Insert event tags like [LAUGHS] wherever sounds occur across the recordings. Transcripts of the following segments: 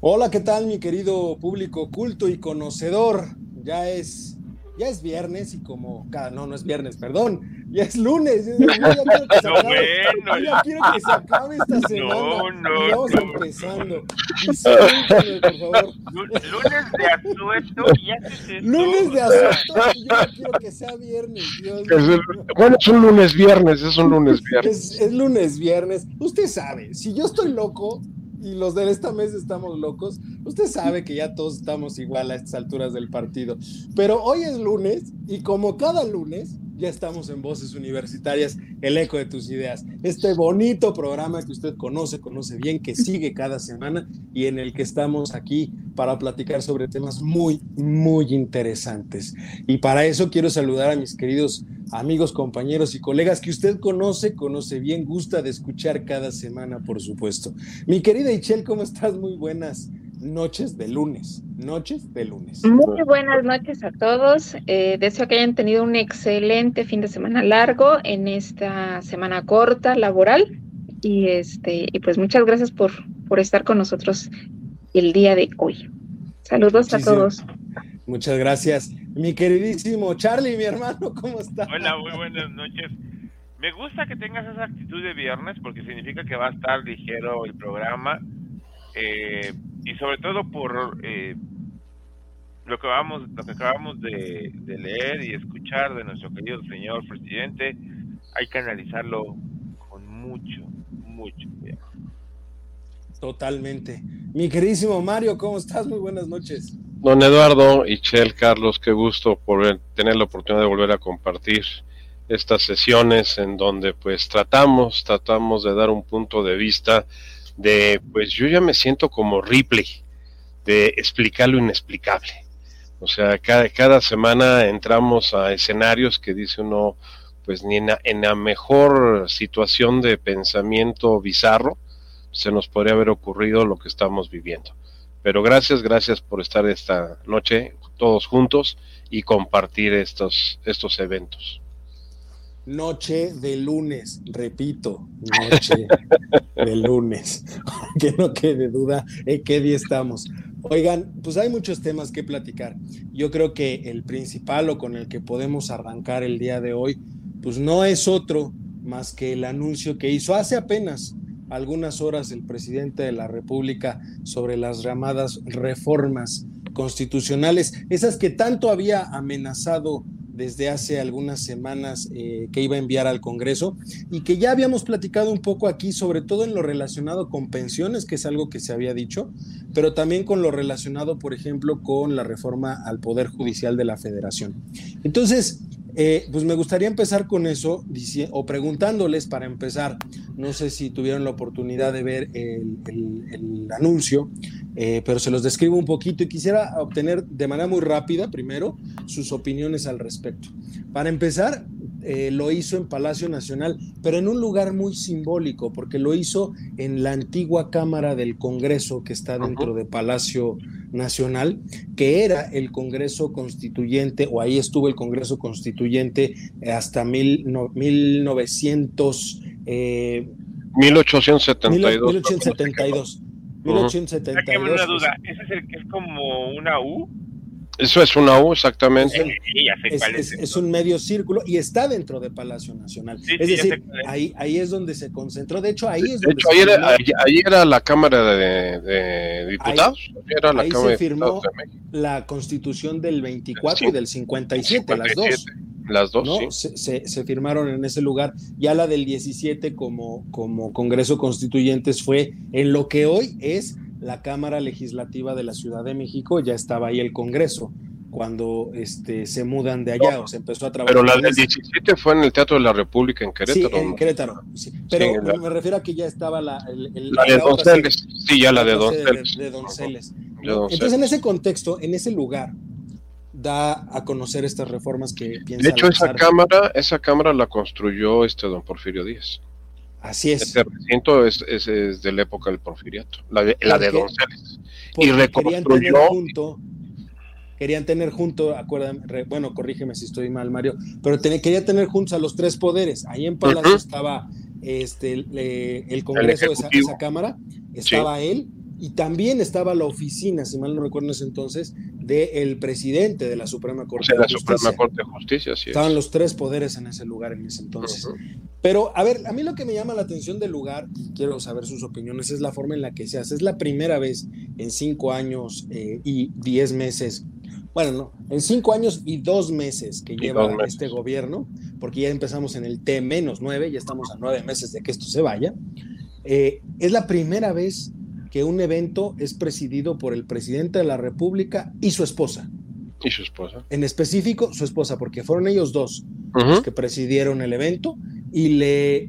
Hola, ¿qué tal mi querido público culto y conocedor? Ya es, ya es viernes y como cada, no, no es viernes, perdón, ya es lunes. Ya, quiero que [LAUGHS] se acabe, ya quiero que se acabe esta [LAUGHS] semana. No, no, vamos empezando. Discúlpame, por favor. Lunes de asueto y ya se [LAUGHS] Lunes de asueto y yo ya quiero que sea viernes. Dios bueno, es un lunes viernes, es un lunes viernes. Es, es lunes viernes. Usted sabe, si yo estoy loco, y los de esta mesa estamos locos. Usted sabe que ya todos estamos igual a estas alturas del partido. Pero hoy es lunes y como cada lunes, ya estamos en Voces Universitarias, el eco de tus ideas. Este bonito programa que usted conoce, conoce bien, que sigue cada semana y en el que estamos aquí para platicar sobre temas muy, muy interesantes. Y para eso quiero saludar a mis queridos amigos, compañeros y colegas que usted conoce, conoce bien, gusta de escuchar cada semana, por supuesto. Mi querida Ichel, ¿cómo estás? Muy buenas noches de lunes. Noches de lunes. Muy buenas noches a todos. Eh, deseo que hayan tenido un excelente fin de semana largo en esta semana corta laboral. Y este, y pues muchas gracias por, por estar con nosotros el día de hoy. Saludos a todos. Muchas gracias. Mi queridísimo Charlie, mi hermano, ¿cómo está? Hola, muy buenas noches. Me gusta que tengas esa actitud de viernes porque significa que va a estar ligero el programa eh, y sobre todo por eh, lo que vamos lo que acabamos de, leer y escuchar de nuestro querido señor presidente hay que analizarlo con mucho mucho cuidado. Totalmente. Mi queridísimo Mario cómo estás muy buenas noches. Don Eduardo y Chel Carlos qué gusto por tener la oportunidad de volver a compartir estas sesiones en donde pues tratamos tratamos de dar un punto de vista de, pues yo ya me siento como Ripley, de explicar lo inexplicable. O sea, cada, cada semana entramos a escenarios que dice uno, pues ni en la, en la mejor situación de pensamiento bizarro se nos podría haber ocurrido lo que estamos viviendo. Pero gracias, gracias por estar esta noche todos juntos y compartir estos, estos eventos noche de lunes, repito, noche de lunes, [LAUGHS] que no quede duda en qué día estamos. Oigan, pues hay muchos temas que platicar. Yo creo que el principal o con el que podemos arrancar el día de hoy, pues no es otro más que el anuncio que hizo hace apenas algunas horas el presidente de la República sobre las llamadas reformas constitucionales, esas que tanto había amenazado desde hace algunas semanas eh, que iba a enviar al Congreso y que ya habíamos platicado un poco aquí, sobre todo en lo relacionado con pensiones, que es algo que se había dicho, pero también con lo relacionado, por ejemplo, con la reforma al Poder Judicial de la Federación. Entonces, eh, pues me gustaría empezar con eso, o preguntándoles para empezar, no sé si tuvieron la oportunidad de ver el, anuncio, eh, pero se los describo un poquito y quisiera obtener de manera muy rápida, primero, sus opiniones al respecto. Para empezar, eh, lo hizo en Palacio Nacional, pero en un lugar muy simbólico, porque lo hizo en la antigua Cámara del Congreso que está dentro de Palacio Nacional, que era el Congreso Constituyente, o ahí estuvo el Congreso Constituyente hasta mil, 1900. 1872. 1872. 1872. una duda, ¿ese es el es como una U? Eso es una U, exactamente. Es, un medio círculo y está dentro de Palacio Nacional. es decir, ahí, ahí es donde se concentró. De hecho, ahí es donde. ahí, era, ahí, era, la Cámara de, Diputados. Ahí, era la se firmó la Constitución del 24 y del 57, las dos. Las dos. ¿no? Se, se, firmaron en ese lugar. Ya la del 17 como, como Congreso Constituyentes fue en lo que hoy es la Cámara Legislativa de la Ciudad de México, ya estaba ahí el Congreso cuando este, se mudan de allá o se empezó a trabajar. Pero la del 17 fue en el Teatro de la República en Querétaro. Sí, en Querétaro. Sí. Pero me refiero a que ya estaba la, la de Donceles. Sí, ya la de Donceles. De, Donceles. Entonces, en ese contexto, en ese lugar, da a conocer estas reformas que piensa. De hecho, esa cámara, esa cámara la construyó este don Porfirio Díaz. Así es. Este recinto es, es, de la época del porfiriato, la de, la de Donceles. Y reconstruyó. Querían tener junto, acuerdan, bueno, corrígeme si estoy mal, Mario, pero quería tener juntos a los tres poderes. Ahí en Palacio estaba este, el Congreso de esa, Cámara, estaba él, y también estaba la oficina, si mal no recuerdo en ese entonces, del presidente de la Suprema Corte de Justicia. la Suprema Corte de Justicia, sí. Estaban los tres poderes en ese lugar en ese entonces. Pero, a ver, a mí lo que me llama la atención del lugar, y quiero saber sus opiniones, es la forma en la que se hace. Es la primera vez en cinco años eh, y diez meses, bueno, no, en cinco años y dos meses que lleva este gobierno, porque ya empezamos en el T menos nueve, ya estamos a nueve meses de que esto se vaya. Eh, es la primera vez que un evento es presidido por el presidente de la República y su esposa. Y su esposa. En específico, su esposa, porque fueron ellos dos los que presidieron el evento y le...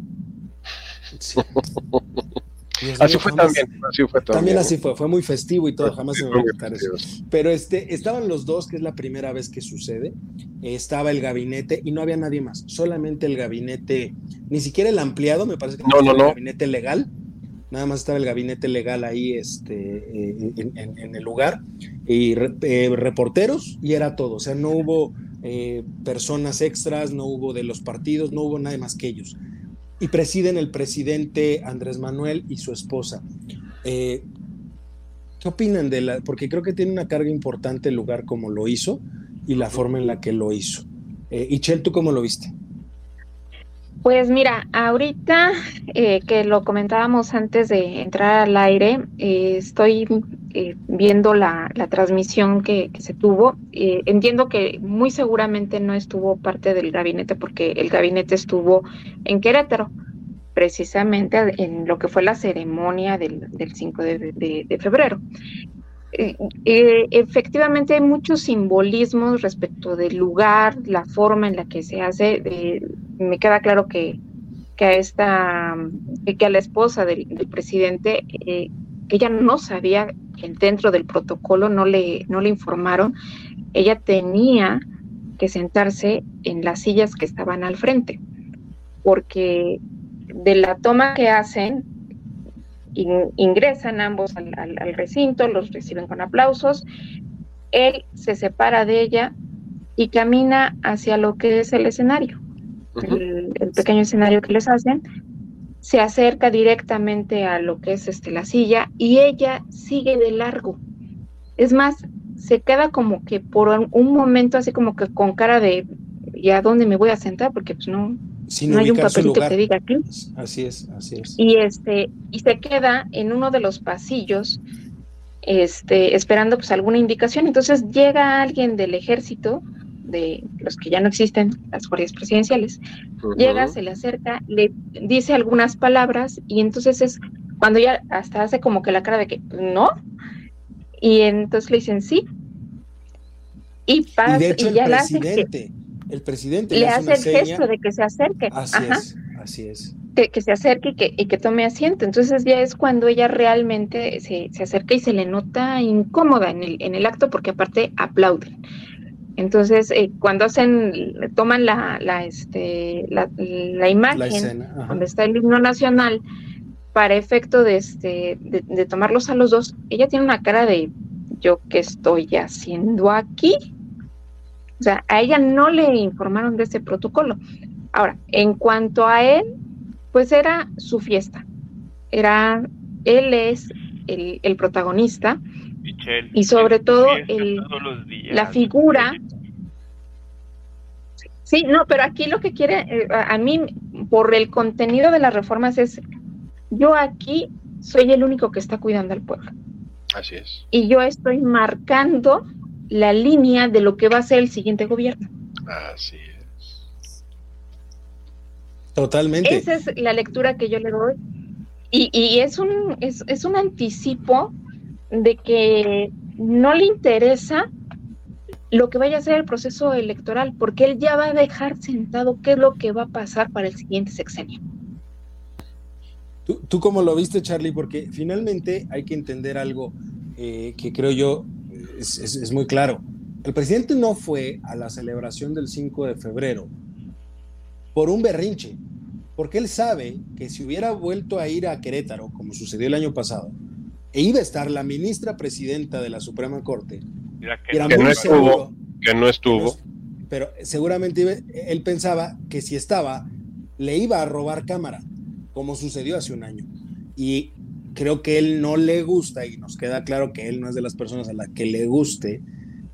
así fue también, así fue también. así fue, fue muy festivo y todo, jamás se me va a eso. Pero este, estaban los dos, que es la primera vez que sucede, estaba el gabinete y no había nadie más, solamente el gabinete, ni siquiera el ampliado, me parece que no, no, no. el gabinete legal, nada más estaba el gabinete legal ahí este, eh, en, el lugar, y eh, reporteros, y era todo, o sea, no hubo eh, personas extras, no hubo de los partidos, no hubo nada más que ellos. Y presiden el presidente Andrés Manuel y su esposa. ¿Qué opinan de la? Porque creo que tiene una carga importante el lugar como lo hizo y la forma en la que lo hizo. y Chel, ¿tú cómo lo viste? Pues mira, ahorita eh, que lo comentábamos antes de entrar al aire, eh, estoy eh, viendo la, transmisión que, se tuvo. entiendo que muy seguramente no estuvo parte del gabinete porque el gabinete estuvo en Querétaro, precisamente en lo que fue la ceremonia del, 5 de febrero. Eh, eh, efectivamente hay muchos simbolismos respecto del lugar, la forma en la que se hace. Eh, me queda claro que, que a esta, que a la esposa del, presidente, ella no sabía que dentro del protocolo no le, no le informaron, ella tenía que sentarse en las sillas que estaban al frente, porque de la toma que hacen ingresan ambos al, recinto, los reciben con aplausos, él se separa de ella y camina hacia lo que es el escenario, el, pequeño escenario que les hacen, se acerca directamente a lo que es este, la silla y ella sigue de largo. Es más, se queda como que por un momento así como que con cara de ¿y a dónde me voy a sentar? Porque pues no, no hay un papelito que te diga aquí. Así es, así es. Y este, y se queda en uno de los pasillos, este, esperando pues alguna indicación. Entonces llega alguien del ejército, de los que ya no existen, las guardias presidenciales, llega, se le acerca, le dice algunas palabras, y entonces es cuando ya hasta hace como que la cara de que no, y entonces le dicen sí. Y pasa, y, ya el presidente, el presidente le, hace, el gesto de que se acerque. Así es, así es. Que, se acerque y que, y que, tome asiento. Entonces ya es cuando ella realmente se, acerca y se le nota incómoda en el, en el acto porque aparte aplauden. Entonces, eh, cuando hacen, toman la, la, este, la, imagen donde está el himno nacional para efecto de, este, de, de tomarlos a los dos, ella tiene una cara de yo qué estoy haciendo aquí o sea, a ella no le informaron de ese protocolo. Ahora, en cuanto a él, pues era su fiesta. Era, él es el, protagonista y sobre todo el, la figura. Sí, no, pero aquí lo que quiere, eh, a mí, por el contenido de las reformas es, yo aquí soy el único que está cuidando al pueblo. Así es. Y yo estoy marcando la línea de lo que va a ser el siguiente gobierno. Así es. Totalmente. Esa es la lectura que yo le doy. Y, y es, un, es, es un anticipo de que no le interesa lo que vaya a ser el proceso electoral, porque él ya va a dejar sentado qué es lo que va a pasar para el siguiente sexenio. ¿Tú, tú cómo lo viste, Charlie? Porque finalmente hay que entender algo eh, que creo yo es, es, es, muy claro. El presidente no fue a la celebración del 5 de febrero por un berrinche, porque él sabe que si hubiera vuelto a ir a Querétaro, como sucedió el año pasado, e iba a estar la ministra presidenta de la Suprema Corte, que, era que, no estuvo, que no estuvo. Pero seguramente iba, él pensaba que si estaba, le iba a robar cámara, como sucedió hace un año. Y creo que él no le gusta, y nos queda claro que él no es de las personas a las que le guste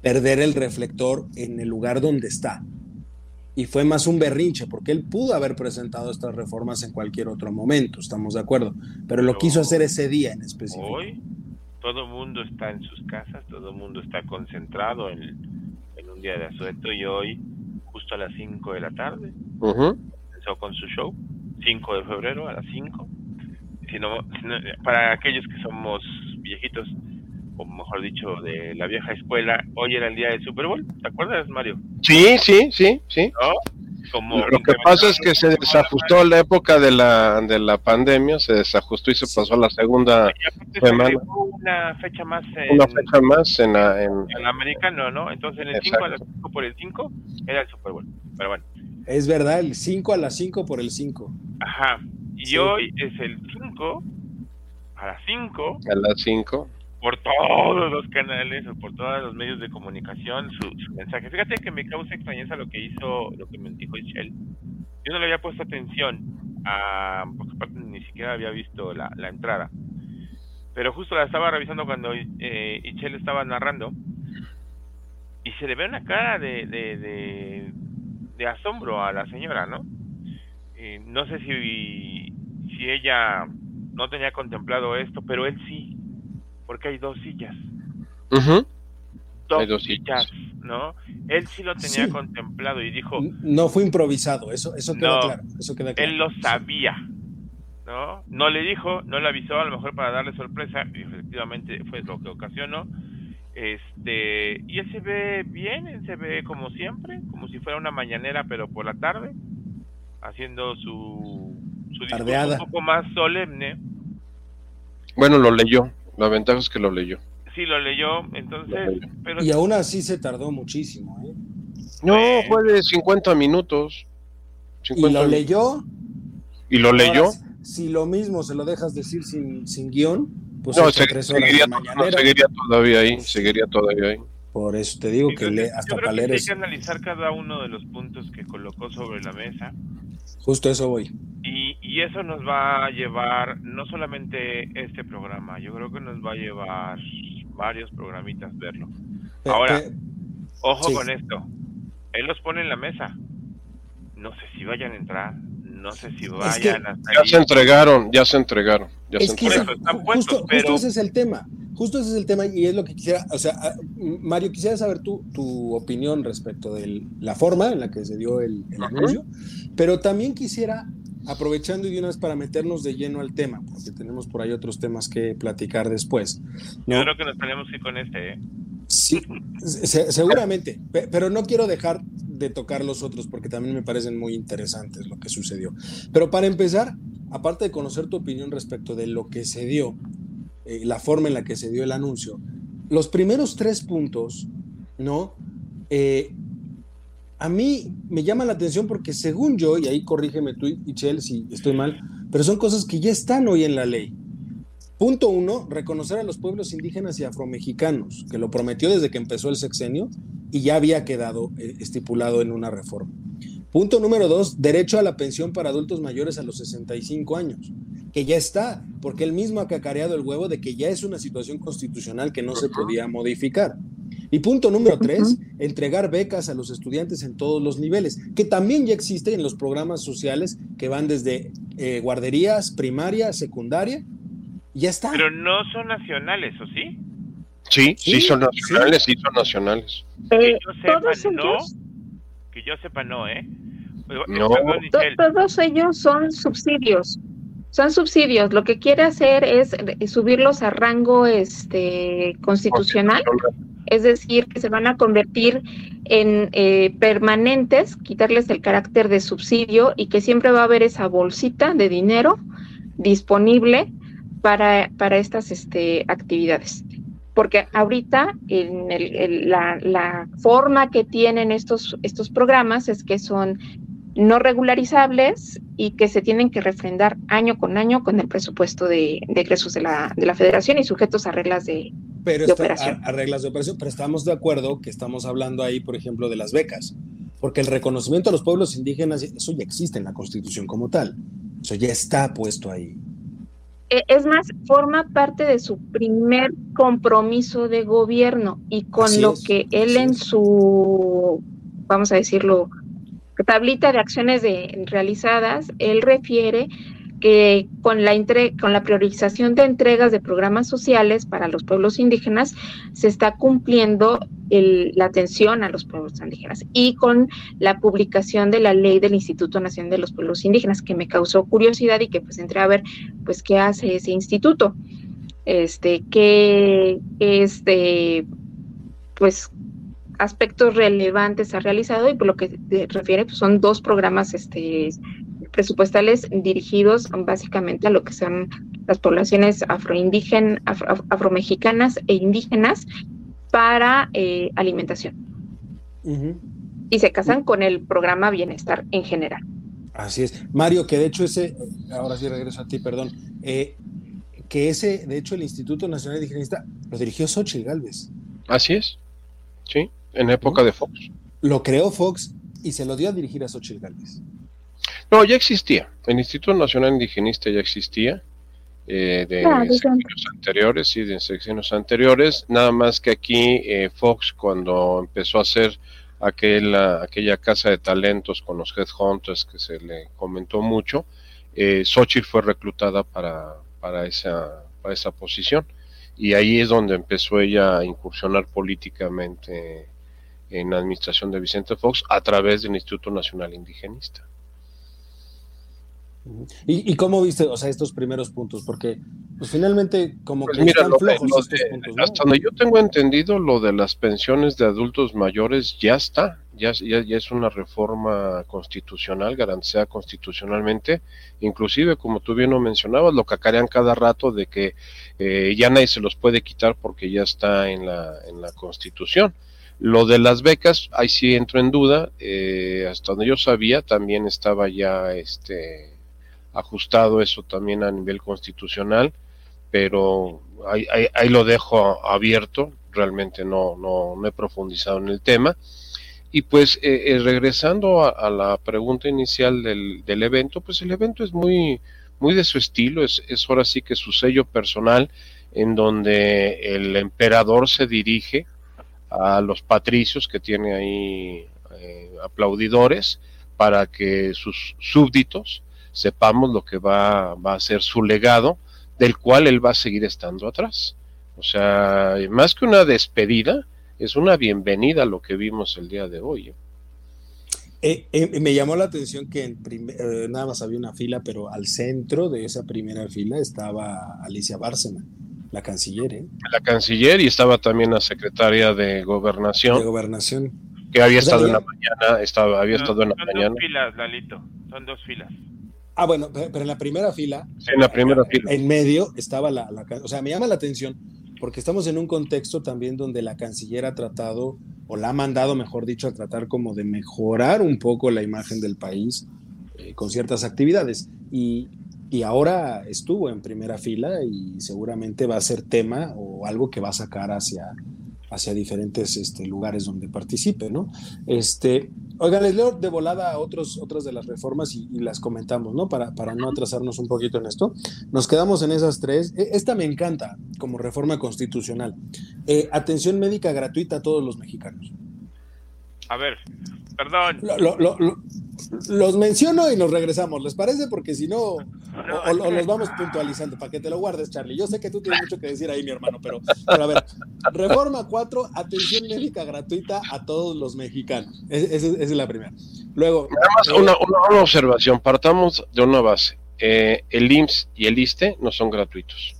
perder el reflector en el lugar donde está. Y fue más un berrinche, porque él pudo haber presentado estas reformas en cualquier otro momento, estamos de acuerdo, pero lo quiso hacer ese día en específico. Hoy todo el mundo está en sus casas, todo el mundo está concentrado en, en un día de asueto y hoy, justo a las 5 de la tarde, empezó con su show, 5 de febrero a las 5. Si no, para aquellos que somos viejitos, o mejor dicho, de la vieja escuela, hoy era el día del Super Bowl, ¿te acuerdas, Mario? Sí, sí, sí, sí. Como lo que pasa es que se desajustó la época de la de la pandemia, se desajustó y se pasó a la segunda semana. Una fecha más en, una fecha más en, la, en, el americano, ¿no? Entonces en el 5 a las 5 por el 5 era el Super Bowl. Pero bueno. Es verdad, el 5 a las 5 por el 5. Ajá. Y sí. hoy es el 5 a las 5. A las 5 por todos los canales o por todos los medios de comunicación su, su, mensaje. Fíjate que me causa extrañeza lo que hizo, lo que me dijo Ishel. Yo no le había puesto atención, a, porque aparte ni siquiera había visto la, la entrada. Pero justo la estaba revisando cuando eh, Ishel estaba narrando y se le ve una cara de, de, de, de asombro a la señora, ¿no? Eh, no sé si, si ella no tenía contemplado esto, pero él sí porque hay dos sillas. Uh -huh. Dos, hay dos sillas, ¿no? Él sí lo tenía sí. contemplado y dijo... No fue improvisado, eso, eso queda no, claro. Eso queda claro. Él lo sabía, ¿no? No le dijo, no le avisó, a lo mejor para darle sorpresa, y efectivamente fue lo que ocasionó. Este, y él se ve bien, él se ve como siempre, como si fuera una mañanera, pero por la tarde, haciendo su, su discurso un poco más solemne. Bueno, lo leyó. La ventaja es que lo leyó. Sí, lo leyó, entonces... Lo leyó. Pero... Y aún así se tardó muchísimo, ¿eh? No, fue de 50 minutos. 50 ¿Y lo leyó? ¿Y lo leyó? Ahora, si lo mismo se lo dejas decir sin, sin guion, pues no, se, seguiría, no, seguiría todavía ahí, seguiría todavía ahí. Por eso te digo que le, hasta para leer Hay que analizar cada uno de los puntos que colocó sobre la mesa. Justo eso voy. Y, y, eso nos va a llevar, no solamente este programa, yo creo que nos va a llevar varios programitas verlo. Ahora, eh, ojo sí. con esto. Él los pone en la mesa. No sé si vayan a entrar, no sé si vayan es que, a Ya se entregaron, ya se entregaron. Ya es se que entregaron. Justo, puestos, pero... justo ese es el tema. Justo ese es el tema y es lo que quisiera, o sea, Mario, quisiera saber tu, tu opinión respecto de la forma en la que se dio el, anuncio, pero también quisiera, aprovechando y de una vez para meternos de lleno al tema, porque tenemos por ahí otros temas que platicar después. ¿no? Yo creo que nos tenemos que ir con este, ¿eh? Sí, se, seguramente, pero no quiero dejar de tocar los otros porque también me parecen muy interesantes lo que sucedió. Pero para empezar, aparte de conocer tu opinión respecto de lo que se dio, eh, la forma en la que se dio el anuncio, los primeros tres puntos, ¿no? Eh, a mí me llama la atención porque según yo, y ahí corrígeme tú, Ichel, si estoy mal, pero son cosas que ya están hoy en la ley. Punto uno, reconocer a los pueblos indígenas y afromexicanos, que lo prometió desde que empezó el sexenio y ya había quedado eh, estipulado en una reforma. Punto número dos, derecho a la pensión para adultos mayores a los 65 años. que ya está, porque él mismo ha cacareado el huevo de que ya es una situación constitucional que no se podía modificar. Y punto número tres, entregar becas a los estudiantes en todos los niveles, que también ya existe en los programas sociales que van desde eh, guarderías, primaria, secundaria, ya está. Pero no son nacionales, ¿o sí? Sí, sí, son nacionales, sí, son nacionales. que yo sepa, no. Que yo sepa, no, ¿eh? No. Todos ellos son subsidios. Son subsidios. Lo que quiere hacer es subirlos a rango este constitucional. Es decir, que se van a convertir en eh, permanentes, quitarles el carácter de subsidio y que siempre va a haber esa bolsita de dinero disponible para, para estas este, actividades porque ahorita en la, la, forma que tienen estos, estos programas es que son no regularizables y que se tienen que refrendar año con año con el presupuesto de, de egresos de la, de la federación y sujetos a reglas de, pero operación. A, reglas de operación, pero estamos de acuerdo que estamos hablando ahí, por ejemplo, de las becas, porque el reconocimiento a los pueblos indígenas, eso ya existe en la Constitución como tal, eso ya está puesto ahí. E, es más, forma parte de su primer compromiso de gobierno y con lo que él en su, vamos a decirlo, tablita de acciones de, realizadas, él refiere que con la, entre, con la priorización de entregas de programas sociales para los pueblos indígenas se está cumpliendo la atención a los pueblos indígenas y con la publicación de la ley del Instituto Nacional de los Pueblos Indígenas que me causó curiosidad y que pues entré a ver pues qué hace ese instituto. Este que este pues aspectos relevantes ha realizado y por lo que refiere pues, son dos programas este, presupuestales dirigidos básicamente a lo que son las poblaciones afroindígenas, afromexicanas e indígenas para eh, alimentación. Y se casan con el programa Bienestar en general. Así es. Mario, que de hecho ese, ahora sí regreso a ti, perdón, eh, que ese, de hecho el Instituto Nacional Indigenista lo dirigió Xochitl Galvez. Así es, sí en época de Fox. Lo creó Fox y se lo dio a dirigir a Xochitl Gálvez. No, ya existía. El Instituto Nacional Indigenista ya existía. Eh, de ah, secciones anteriores, sí, de secciones anteriores, nada más que aquí eh, Fox cuando empezó a hacer aquella, aquella casa de talentos con los headhunters que se le comentó mucho, eh, Xochitl fue reclutada para, para, esa, para esa posición y ahí es donde empezó ella a incursionar políticamente en la administración de Vicente Fox a través del Instituto Nacional Indigenista. ¿Y, cómo viste, o sea, estos primeros puntos? Porque, pues finalmente, como pues que están flojos estos puntos, Hasta donde yo tengo entendido, lo de las pensiones de adultos mayores ya está, ya, ya, es una reforma constitucional, garantizada constitucionalmente, inclusive, como tú bien lo mencionabas, lo cacarean cada rato de que eh, ya nadie se los puede quitar porque ya está en la, en la Constitución. Lo de las becas, ahí sí entro en duda, eh, hasta donde yo sabía también estaba ya este ajustado eso también a nivel constitucional, pero ahí, lo dejo abierto, realmente no, no, no, he profundizado en el tema. Y pues eh, eh, regresando a, la pregunta inicial del, del, evento, pues el evento es muy, muy de su estilo, es, es ahora sí que su sello personal, en donde el emperador se dirige a los patricios que tiene ahí eh, aplaudidores para que sus súbditos sepamos lo que va, va a ser su legado, del cual él va a seguir estando atrás. O sea, más que una despedida, es una bienvenida a lo que vimos el día de hoy. ¿eh? me llamó la atención que en nada más había una fila, pero al centro de esa primera fila estaba Alicia Bárcena la canciller, ¿eh? La canciller y estaba también la secretaria de gobernación. De gobernación. Que había estado en la mañana, estaba, había estado en la mañana. Son dos filas, Lalito, son dos filas. Ah, bueno, pero en la primera fila. En la primera fila. En medio estaba la, la, O sea, me llama la atención porque estamos en un contexto también donde la canciller ha tratado, o la ha mandado, mejor dicho, a tratar como de mejorar un poco la imagen del país eh, con ciertas actividades. Y, y ahora estuvo en primera fila y seguramente va a ser tema o algo que va a sacar hacia, hacia diferentes este, lugares donde participe, ¿no? Este, oigan, les leo de volada otros, otras de las reformas y, las comentamos, ¿no? Para, para no atrasarnos un poquito en esto. Nos quedamos en esas tres. E, esta me encanta como reforma constitucional. Eh, atención médica gratuita a todos los mexicanos. A ver, perdón. los menciono y nos regresamos, ¿les parece? Porque si no, o, los vamos puntualizando para que te lo guardes, Charlie. Yo sé que tú tienes mucho que decir ahí, mi hermano, pero, a ver, reforma 4, atención médica gratuita a todos los mexicanos. Esa es, la primera. Luego. Nada más eh, una, observación, partamos de una base. Eh, el IMSS y el ISTE no son gratuitos.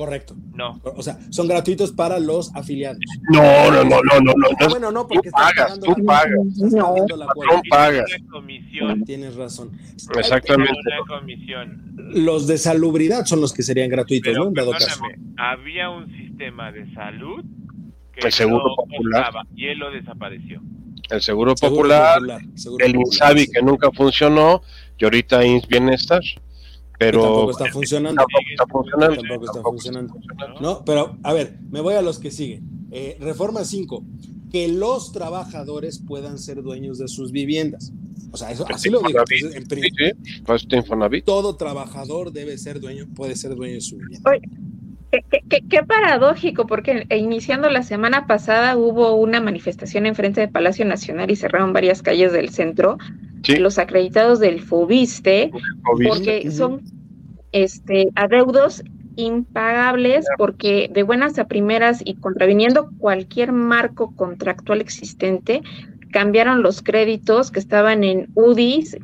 Correcto. No. O sea, son gratuitos para los afiliados. No, no, no, no, no. no. Ah, bueno, no, porque tú pagas, tú pagas. No, no pagas. Comisión. Tienes razón. Exactamente. Una comisión. Los de salubridad son los que serían gratuitos, ¿no? En dado caso. Había un sistema de salud que el seguro popular y él lo desapareció. El seguro, popular, el INSABI que nunca funcionó y ahorita INS Bienestar pero tampoco está funcionando. Tampoco está funcionando. No, pero a ver, me voy a los que siguen. Eh, reforma 5, que los trabajadores puedan ser dueños de sus viviendas. O sea, eso, así lo digo. En pues, todo trabajador debe ser dueño, puede ser dueño de su vivienda. Qué, qué, paradójico, porque iniciando la semana pasada hubo una manifestación en frente del Palacio Nacional y cerraron varias calles del centro los acreditados del FOBISTE, porque son este, adeudos impagables porque de buenas a primeras y contraviniendo cualquier marco contractual existente, cambiaron los créditos que estaban en UDIs,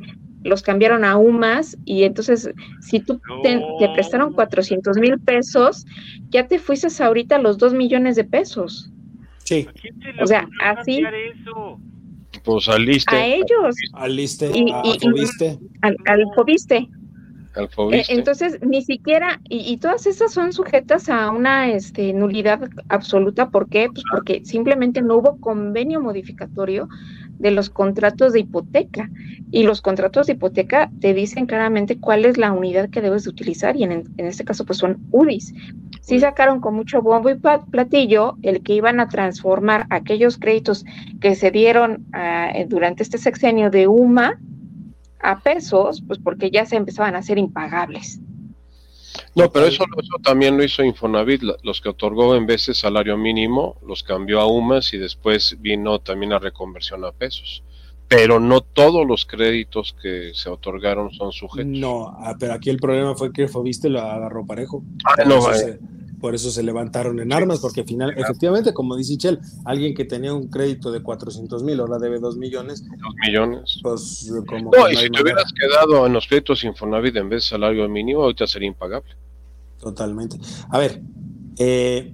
los cambiaron a UMAS y entonces si tú te, prestaron 400 mil pesos, ya te fuiste ahorita a los 2 millones de pesos. Sí. O sea, así... Pues al A ellos. Al liste, y, al, al Fobiste. Eh, entonces, ni siquiera, y, todas esas son sujetas a una este, nulidad absoluta. ¿Por qué? Pues porque simplemente no hubo convenio modificatorio de los contratos de hipoteca. Y los contratos de hipoteca te dicen claramente cuál es la unidad que debes de utilizar, y en, en este caso, pues son UDIs. Sí sacaron con mucho bombo y platillo el que iban a transformar aquellos créditos que se dieron ah, durante este sexenio de UMA a pesos, pues porque ya se empezaban a hacer impagables. No, pero eso, eso también lo hizo Infonavit, los que otorgó en vez de salario mínimo, los cambió a UMAS y después vino también la reconversión a pesos. Pero no todos los créditos que se otorgaron son sujetos. No, ah, pero aquí el problema fue que Fobiste lo agarró parejo. Ah, no, por eso se levantaron en armas, porque al final, efectivamente, como dice Chel, alguien que tenía un crédito de 400 mil, ahora debe 2 millones. 2 millones. Pues, como no, y si te hubieras quedado en los créditos Infonavit en vez de salario mínimo, ahorita sería impagable. Totalmente. A ver, eh,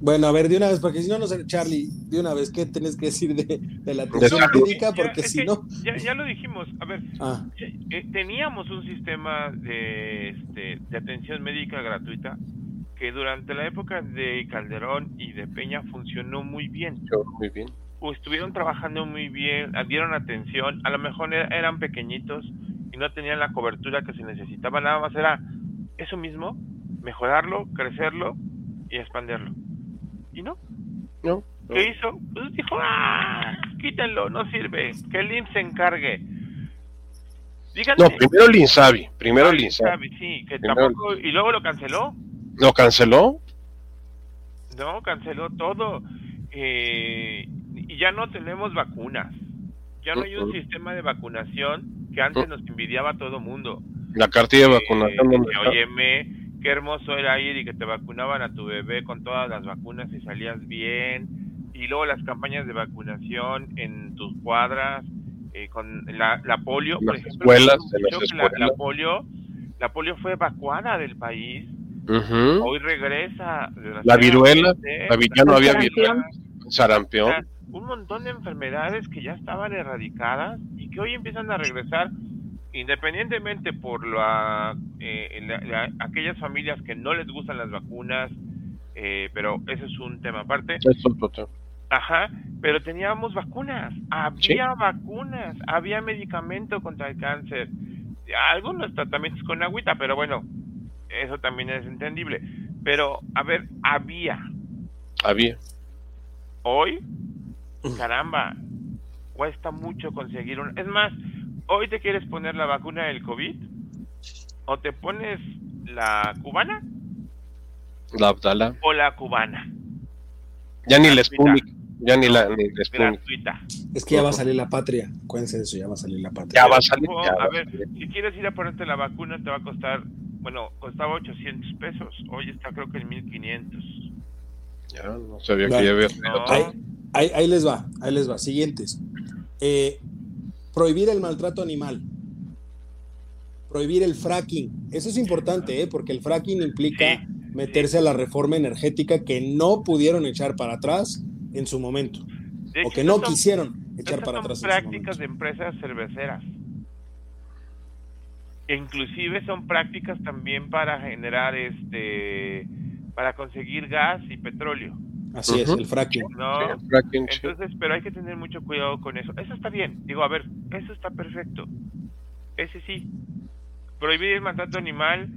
bueno, a ver, de una vez, porque si no, no sé, Charlie, de una vez, ¿qué tenés que decir de, la atención médica? Porque si no... Ya, lo dijimos, a ver, ah. eh, teníamos un sistema de, este, de atención médica gratuita que durante la época de Calderón y de Peña funcionó muy bien. Muy bien. O estuvieron trabajando muy bien, dieron atención, a lo mejor eran pequeñitos y no tenían la cobertura que se necesitaba, nada más era eso mismo, mejorarlo, crecerlo y expanderlo. ¿Y no? No. ¿Qué hizo? Pues dijo, ah, quítenlo, no sirve, que el IMSS se encargue. Díganme. No, primero el INSABI, primero el INSABI. Sí, que tampoco, y luego lo canceló. ¿Lo canceló? No, canceló todo. Eh, y ya no tenemos vacunas. Ya no hay un sistema de vacunación que antes nos envidiaba a todo mundo. La cartilla de vacunación. Eh, óyeme, qué hermoso era ir y que te vacunaban a tu bebé con todas las vacunas y salías bien. Y luego las campañas de vacunación en tus cuadras, eh, con la, la polio, por ejemplo. Escuelas, La, polio, la polio fue evacuada del país Hoy regresa. La viruela, ya no había viruela, sarampión. un montón de enfermedades que ya estaban erradicadas y que hoy empiezan a regresar independientemente por la, eh, aquellas familias que no les gustan las vacunas, eh, pero ese es un tema aparte. Es otro tema. Ajá, pero teníamos vacunas, había vacunas, había medicamento contra el cáncer, algunos tratamientos con agüita, pero bueno, eso también es entendible. Pero, a ver, había. Había. Hoy, caramba, cuesta mucho conseguir un... Es más, hoy te quieres poner la vacuna del COVID o te pones la cubana La Abdala. o la cubana. Ya ni la. Sputnik. Ya ni la, ni la. Gratuita. Es que ya va a salir la patria. Acuérdense de eso, ya va a salir la patria. Ya va a salir. Ya a ver, salir. si quieres ir a ponerte la vacuna te va a costar, bueno, costaba 800 pesos, hoy está creo que en 1500. Ya, no sabía que Vale. ya había No. Ahí, ahí- ahí les va, ahí les va. Siguientes. Eh, prohibir el maltrato animal. Prohibir el fracking. Eso es importante, ¿eh? porque el fracking implica meterse a la reforma energética que no pudieron echar para atrás en su momento. De O hecho, que no son- quisieron echar para son atrás en su prácticas de empresas cerveceras. E inclusive son prácticas también para generar este para conseguir gas y petróleo, Así es, el fracking. ¿no? Sí, fracking, sí. Entonces, pero hay que tener mucho cuidado con eso. Eso está bien. Digo, a ver, eso está perfecto. Ese sí. Prohibir el maltrato animal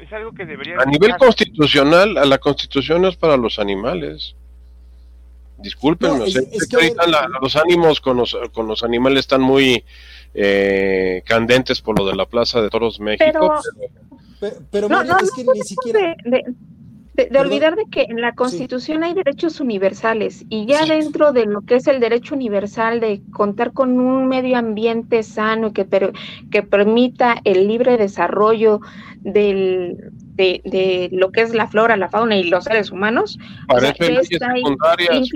es algo que debería... A nivel constitucional, a la constitución no es para los animales. Discúlpenme, No, o sea, es- es es que que- ahorita la- los ánimos con los, con los animales están muy eh, candentes por lo de la Plaza de Toros México. Pero- Pe- Pero, No, Mario, no, es no que ni siquiera. de, de- de- olvidar de que en la Constitución hay derechos universales y ya dentro de lo que es el derecho universal de contar con un medio ambiente sano que, per- que permita el libre desarrollo del, de, de lo que es la flora, la fauna y los seres humanos, para o sea, eso hay ya leyes secundarias.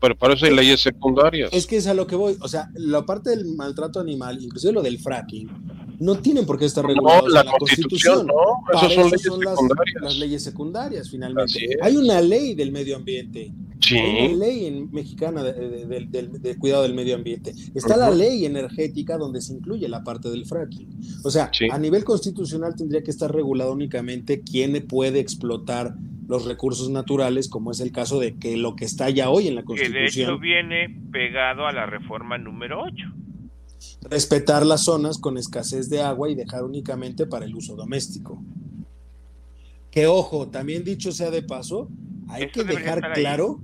pero hay leyes secundarias. Es que es a lo que voy. O sea, la parte del maltrato animal, inclusive lo del fracking, no tienen por qué estar no, regulados la, en la constitución, Constitución. no, esas son eso leyes son las, secundarias. las leyes secundarias, finalmente. Hay una ley del medio ambiente. Sí, Hay una ley en, mexicana de, de- de- del- de cuidado del medio ambiente. Está la ley energética donde se incluye la parte del fracking. O sea, Sí. a nivel constitucional tendría que estar regulado únicamente quién puede explotar los recursos naturales, como es el caso de que lo que está ya hoy en la que de hecho Constitución, viene pegado a la reforma número 8. Respetar las zonas con escasez de agua y dejar únicamente para el uso doméstico. Que ojo, también dicho sea de paso, hay que dejar ahí. claro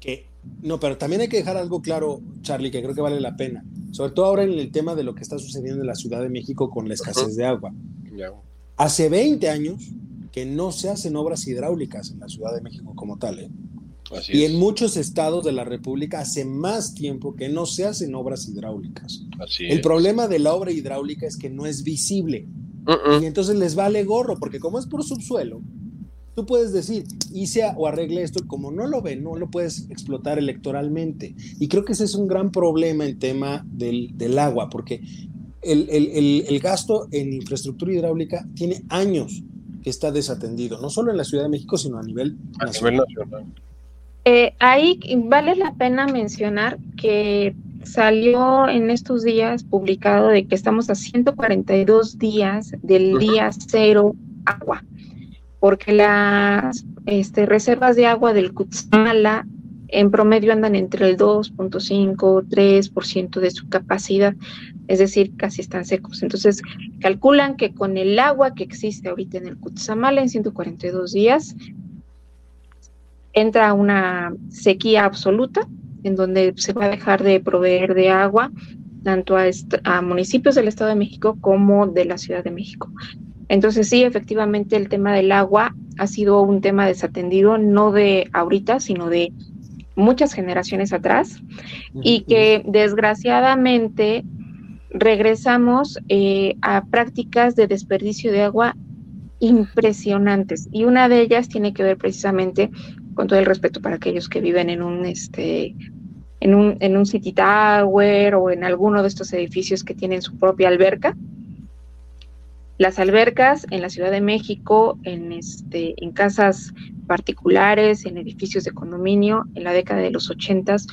que, no, pero también hay que dejar algo claro, Charlie, que creo que vale la pena, sobre todo ahora en el tema de lo que está sucediendo en la Ciudad de México con la escasez de agua. Hace 20 años que no se hacen obras hidráulicas en la Ciudad de México como tal, ¿eh? Así Y es, en muchos estados de la República hace más tiempo que no se hacen obras hidráulicas. así El es. problema de la obra hidráulica es que no es visible Mm, mm. y entonces les vale gorro, porque como es por subsuelo, tú puedes decir, hice o arregle esto, y como no lo ven, no lo puedes explotar electoralmente. Y creo que ese es un gran problema en tema del, del agua, porque el, el- el- el gasto en infraestructura hidráulica tiene años que está desatendido, no solo en la Ciudad de México, sino a nivel A nacional. nivel nacional. Eh, ahí vale la pena mencionar que salió en estos días publicado de que estamos a 142 días del día cero agua, porque las este, reservas de agua del Cutzamala en promedio andan entre el 2.5, 3% de su capacidad, es decir, casi están secos. Entonces, calculan que con el agua que existe ahorita en el Cutzamala en 142 días, entra una sequía absoluta en donde se va a dejar de proveer de agua tanto a, municipios del Estado de México como de la Ciudad de México. Entonces sí, efectivamente el tema del agua ha sido un tema desatendido, no de ahorita, sino de muchas generaciones atrás y que desgraciadamente regresamos eh, a prácticas de desperdicio de agua impresionantes y una de ellas tiene que ver precisamente con todo el respeto para aquellos que viven en un este en un, en un city tower o en alguno de estos edificios que tienen su propia alberca. Las albercas en la Ciudad de México, en este, en casas particulares, en edificios de condominio, en la década de los ochentas,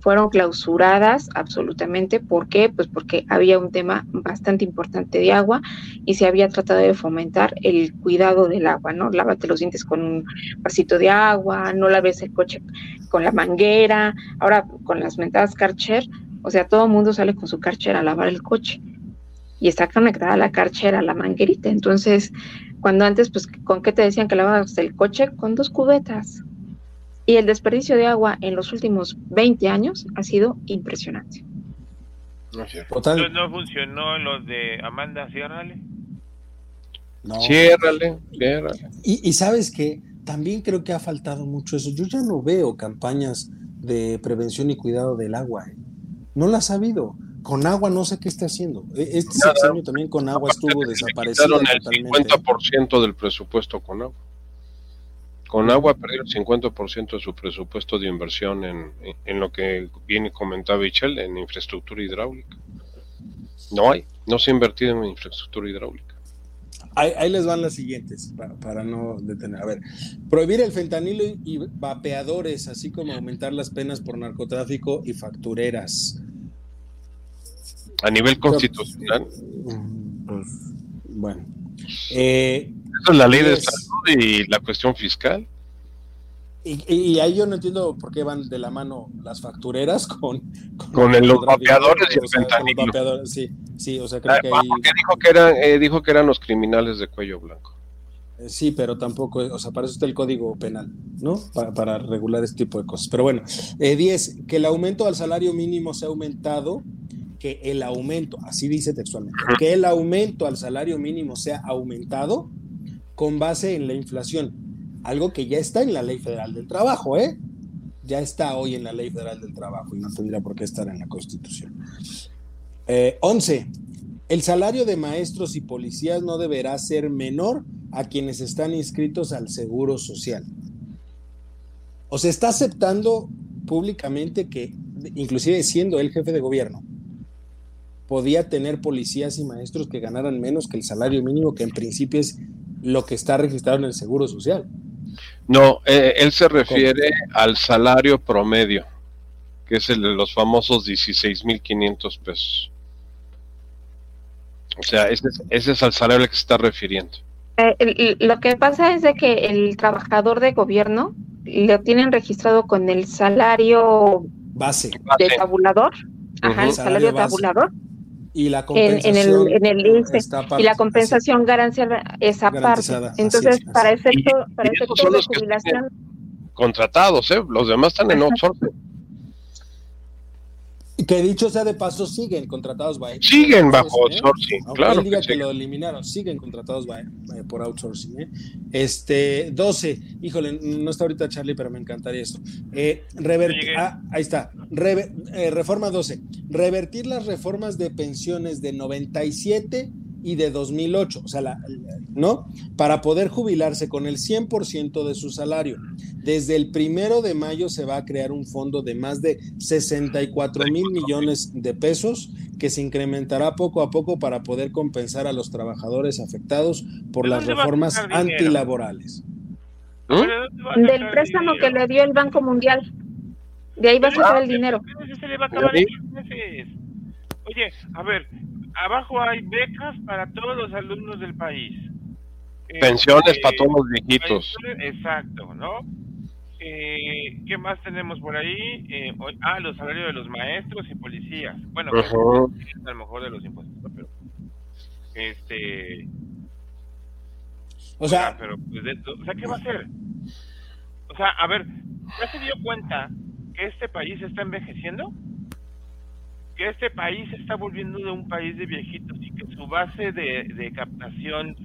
fueron clausuradas absolutamente. ¿Por qué? Pues porque había un tema bastante importante de agua y se había tratado de fomentar el cuidado del agua, ¿no? Lávate los dientes con un vasito de agua, no laves el coche con la manguera, ahora con las mentadas Karcher, o sea, todo el mundo sale con su Karcher a lavar el coche y está conectada la Karcher a la manguerita. Entonces, Cuando antes, pues, ¿con qué te decían que lavabas el coche? Con dos cubetas. Y el desperdicio de agua en los últimos 20 años ha sido impresionante. No, no funcionó lo de Amanda, ciérrale. No. Ciérrale, ciérrale. Y, y sabes que también creo que ha faltado mucho eso. Yo ya no veo campañas de prevención y cuidado del agua. ¿eh? No las ha habido. Con agua no sé qué está haciendo. E, este sexenio también con agua estuvo desaparecido. el 50% del presupuesto con agua. Con agua perdió el 50% de su presupuesto de inversión en, en lo que bien comentaba Michel, en infraestructura hidráulica. No hay, no se ha invertido en infraestructura hidráulica. Ahí, les van las siguientes, para, no detener. A ver, prohibir el fentanilo y, vapeadores, así como aumentar las penas por narcotráfico y factureras. A nivel constitucional. Pues, bueno. Eh, Eso es la ley de salud y la cuestión fiscal. Y, ahí yo no entiendo por qué van de la mano las factureras con, con, los vapeadores y el fentanilo. Sí, sí, o sea, creo que ahí... dijo que, eran, eh, dijo que eran los criminales de cuello blanco. Eh, sí, pero tampoco, o sea, para eso está el código penal, ¿no? Para, regular este tipo de cosas. Pero bueno, 10, eh, que el aumento al salario mínimo se ha aumentado, que el aumento, así dice textualmente, que el aumento al salario mínimo sea aumentado con base en la inflación algo que ya está en la Ley Federal del Trabajo, ¿eh? Ya está hoy en la Ley Federal del Trabajo y no tendría por qué estar en la Constitución. 11. Eh, el salario de maestros y policías no deberá ser menor a quienes están inscritos al Seguro Social. O se está aceptando públicamente que, inclusive siendo el jefe de gobierno, podía tener policías y maestros que ganaran menos que el salario mínimo, que en principio es lo que está registrado en el Seguro Social. No, eh, él se refiere al salario promedio, que es el de los famosos 16.500 pesos. O sea, ese, ese, es al salario al que se está refiriendo. Eh, lo que pasa es de que el trabajador de gobierno lo tienen registrado con el salario base de tabulador, ajá, el salario, tabulador, y la compensación en, el, en y la compensación garantizada esa parte. Entonces, para efecto, para efecto de jubilación contratados, ¿eh? los demás están en outsourcing. [LAUGHS] Que dicho sea de paso, siguen contratados by, Siguen bajo ¿eh? outsourcing, claro. diga que, lo eliminaron, siguen contratados por outsourcing. ¿eh? Este, 12, híjole, no está ahorita Charlie, pero me encantaría esto. Eh, ah, ahí está. Eh, reforma 12. Revertir las reformas de pensiones de 97 y de 2008, o sea, la, ¿no? Para poder jubilarse con el 100% de su salario. Desde el primero de mayo se va a crear un fondo de más de 64 mil millones de pesos que se incrementará poco a poco para poder compensar a los trabajadores afectados por las reformas antilaborales. ¿Mm? Del préstamo que le dio el Banco Mundial. De ahí va a sacar el dinero. Oye, a ver, abajo hay becas para todos los alumnos del país. Pensiones para todos los viejitos. Exacto, ¿no? Eh, ¿Qué más tenemos por ahí? Eh, ah, los salarios de los maestros y policías. Bueno, pues, a lo mejor de los impuestos, pero este o sea, pero pues, o sea, ¿qué va a hacer? O sea, a ver, ¿ya se dio cuenta que este país está envejeciendo? Que este país se está volviendo de un país de viejitos y que su base de, captación,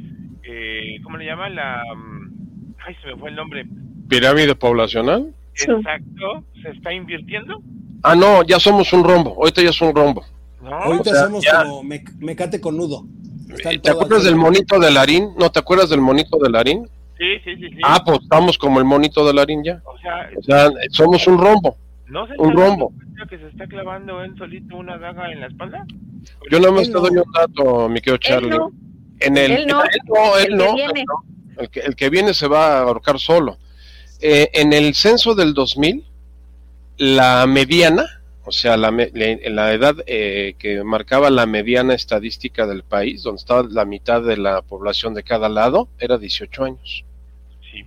eh, ¿cómo le llaman? La, mm, ay, se me fue el nombre. Pirámide poblacional. Exacto, se está invirtiendo. Ah, no, ya somos un rombo, ahorita ya es un rombo. ahorita somos como mecate con nudo. ¿Te acuerdas del monito de Larín? ¿No te acuerdas del monito de Larín? Sí, sí, sí, sí. Ah, pues estamos como el monito de Larín ya. O sea, o sea somos un rombo. ¿No se un rombo. que se está clavando él solito una daga en la espalda? Yo no me estoy dando un dato, mi querido Charlie. En el, él no, él no, el, que El, que, viene se va a ahorcar solo. Eh, en el censo del 2000, la mediana, o sea, la, la edad eh, que marcaba la mediana estadística del país, donde estaba la mitad de la población de cada lado, era 18 años. Sí.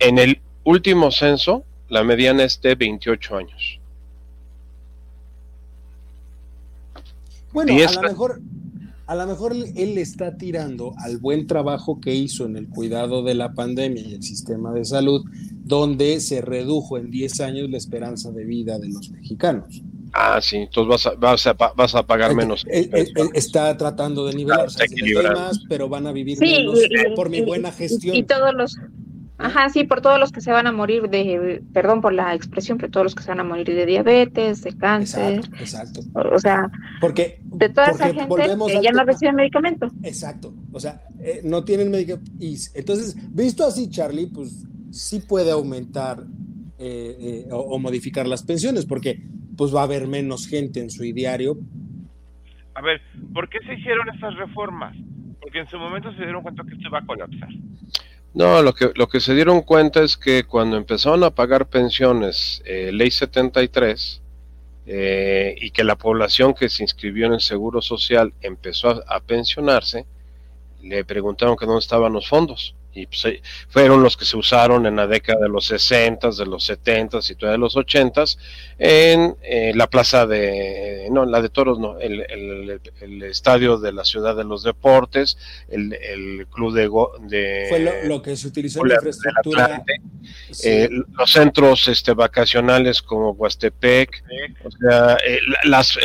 En el último censo, la mediana es de 28 años. Bueno, a lo mejor a lo mejor él está tirando al buen trabajo que hizo en el cuidado de la pandemia y el sistema de salud, donde se redujo en 10 años la esperanza de vida de los mexicanos. Ah, sí, entonces vas a, vas a, vas a pagar menos. está tratando de nivelar, más, pero van a vivir menos por mi buena gestión. Y, todos los, Ajá, sí, por todos los que se van a morir de, perdón por la expresión, pero todos los que se van a morir de diabetes, de cáncer. Exacto, O, sea, porque, de toda esa gente que ya no reciben medicamento. Exacto, o sea, eh, no tienen medicamento. Y entonces, visto así, Charlie, pues sí puede aumentar eh, eh, o, o, modificar las pensiones, porque pues va a haber menos gente en su ideario. A ver, ¿por qué se hicieron estas reformas? Porque en su momento se dieron cuenta que esto iba a colapsar. No, lo que, lo que se dieron cuenta es que cuando empezaron a pagar pensiones, eh, ley 73, eh, y que la población que se inscribió en el Seguro Social empezó a, a pensionarse, le preguntaron que dónde estaban los fondos y pues, eh, fueron los que se usaron en la década de los 60, de los 70 y todavía de los 80 en eh, la plaza de, no, la de toros, no, el, el, estadio de la ciudad de los deportes, el, club de... de Fue lo, que se utilizó en la infraestructura. Eh, los centros este, vacacionales como Huastepec, o sea, las,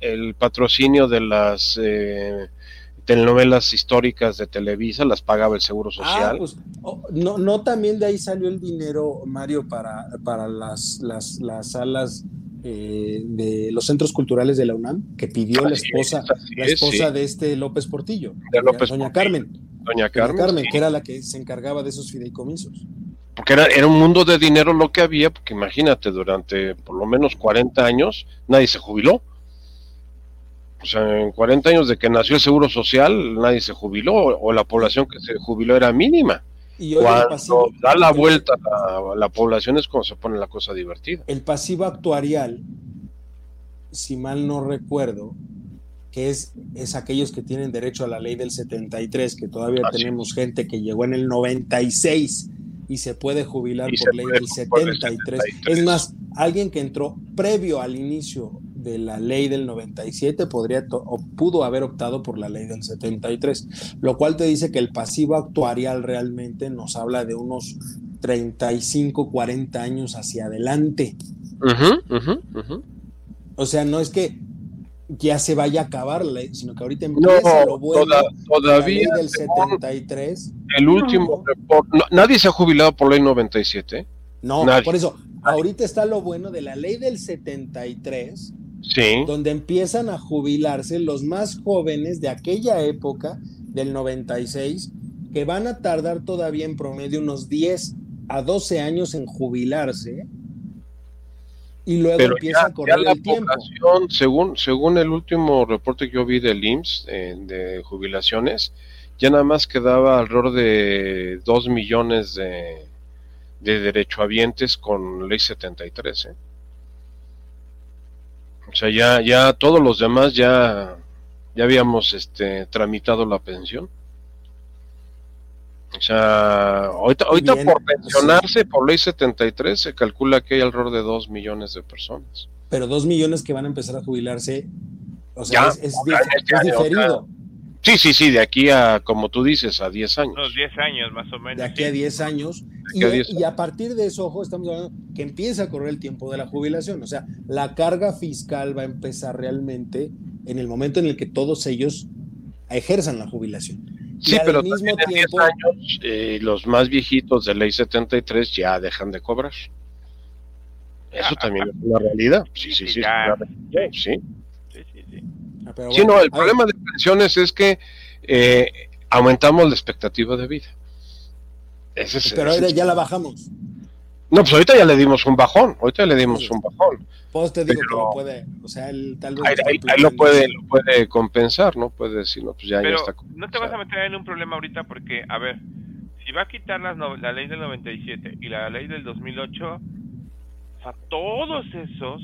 el patrocinio de las telenovelas históricas de Televisa, las pagaba el Seguro ah, Social. pues, oh, no, no también de ahí salió el dinero, Mario, para, para las, las, las salas eh, de los centros culturales de la UNAM, que pidió la esposa, la esposa de este López Portillo, de López doña Carmen. Doña Carmen. Carmen que era la que se encargaba de esos fideicomisos. Porque era, era un mundo de dinero lo que había, porque imagínate, durante por lo menos 40 años nadie se jubiló. Sea, en 40 años de que nació el Seguro Social, nadie se jubiló, o la población que se jubiló era mínima. Y cuando da la vuelta a la, población es cuando se pone la cosa divertida. El pasivo actuarial, si mal no recuerdo, que es, es aquellos que tienen derecho a la ley del 73, que todavía tenemos gente que llegó en el 96 y se puede jubilar por ley del 73. Es más, alguien que entró previo al inicio de la ley del 97 podría o pudo haber optado por la ley del 73, lo cual te dice que el pasivo actuarial realmente nos habla de unos 35, 40 años hacia adelante. O sea, no es que ya se vaya a acabar la ley, sino que ahorita empieza lo bueno todavía la ley del 73. El último nadie se ha jubilado por ley 97. No, por eso, ahorita está lo bueno de la ley del 73, donde empiezan a jubilarse los más jóvenes de aquella época, del 96, que van a tardar todavía en promedio unos 10 a 12 años en jubilarse. Y luego empieza a correr el tiempo. Según, según el último reporte que yo vi del IMSS eh, de jubilaciones, ya nada más quedaba alrededor de 2 millones de, de derechohabientes con ley 73. ¿eh? O sea, ya, ya todos los demás ya, ya habíamos este, tramitado la pensión. O sea, ahorita, ahorita por pensionarse por ley 73 se calcula que hay alrededor de 2 millones de personas. Pero 2 millones que van a empezar a jubilarse, o sea, es, diferido. Sí, sí, sí, de aquí a, como tú dices, a 10 años. Unos 10 años más o menos. De aquí a 10 años. Y, a partir de eso, ojo, estamos hablando que empieza a correr el tiempo de la jubilación. O sea, la carga fiscal va a empezar realmente en el momento en el que todos ellos ejerzan la jubilación. Sí, pero mismo tiempo, 10 años, eh, los más viejitos de ley 73 ya dejan de cobrar. Eso ah, también es una realidad. Sí, sí, sí. sí. Ah, sí, no, el problema de pensiones es que eh, aumentamos la expectativa de vida. pero ahora ya la bajamos. No, pues ahorita ya le dimos un bajón, ahorita le dimos un bajón. Pues te digo que lo puede, o sea, él tal vez... Ahí, lo, puede, lo puede compensar, ¿no? Puede decir, no, pues ya, pero está no te vas a meter en un problema ahorita porque, a ver, si va a quitar las la ley del 97 y la ley del 2008, o sea, todos esos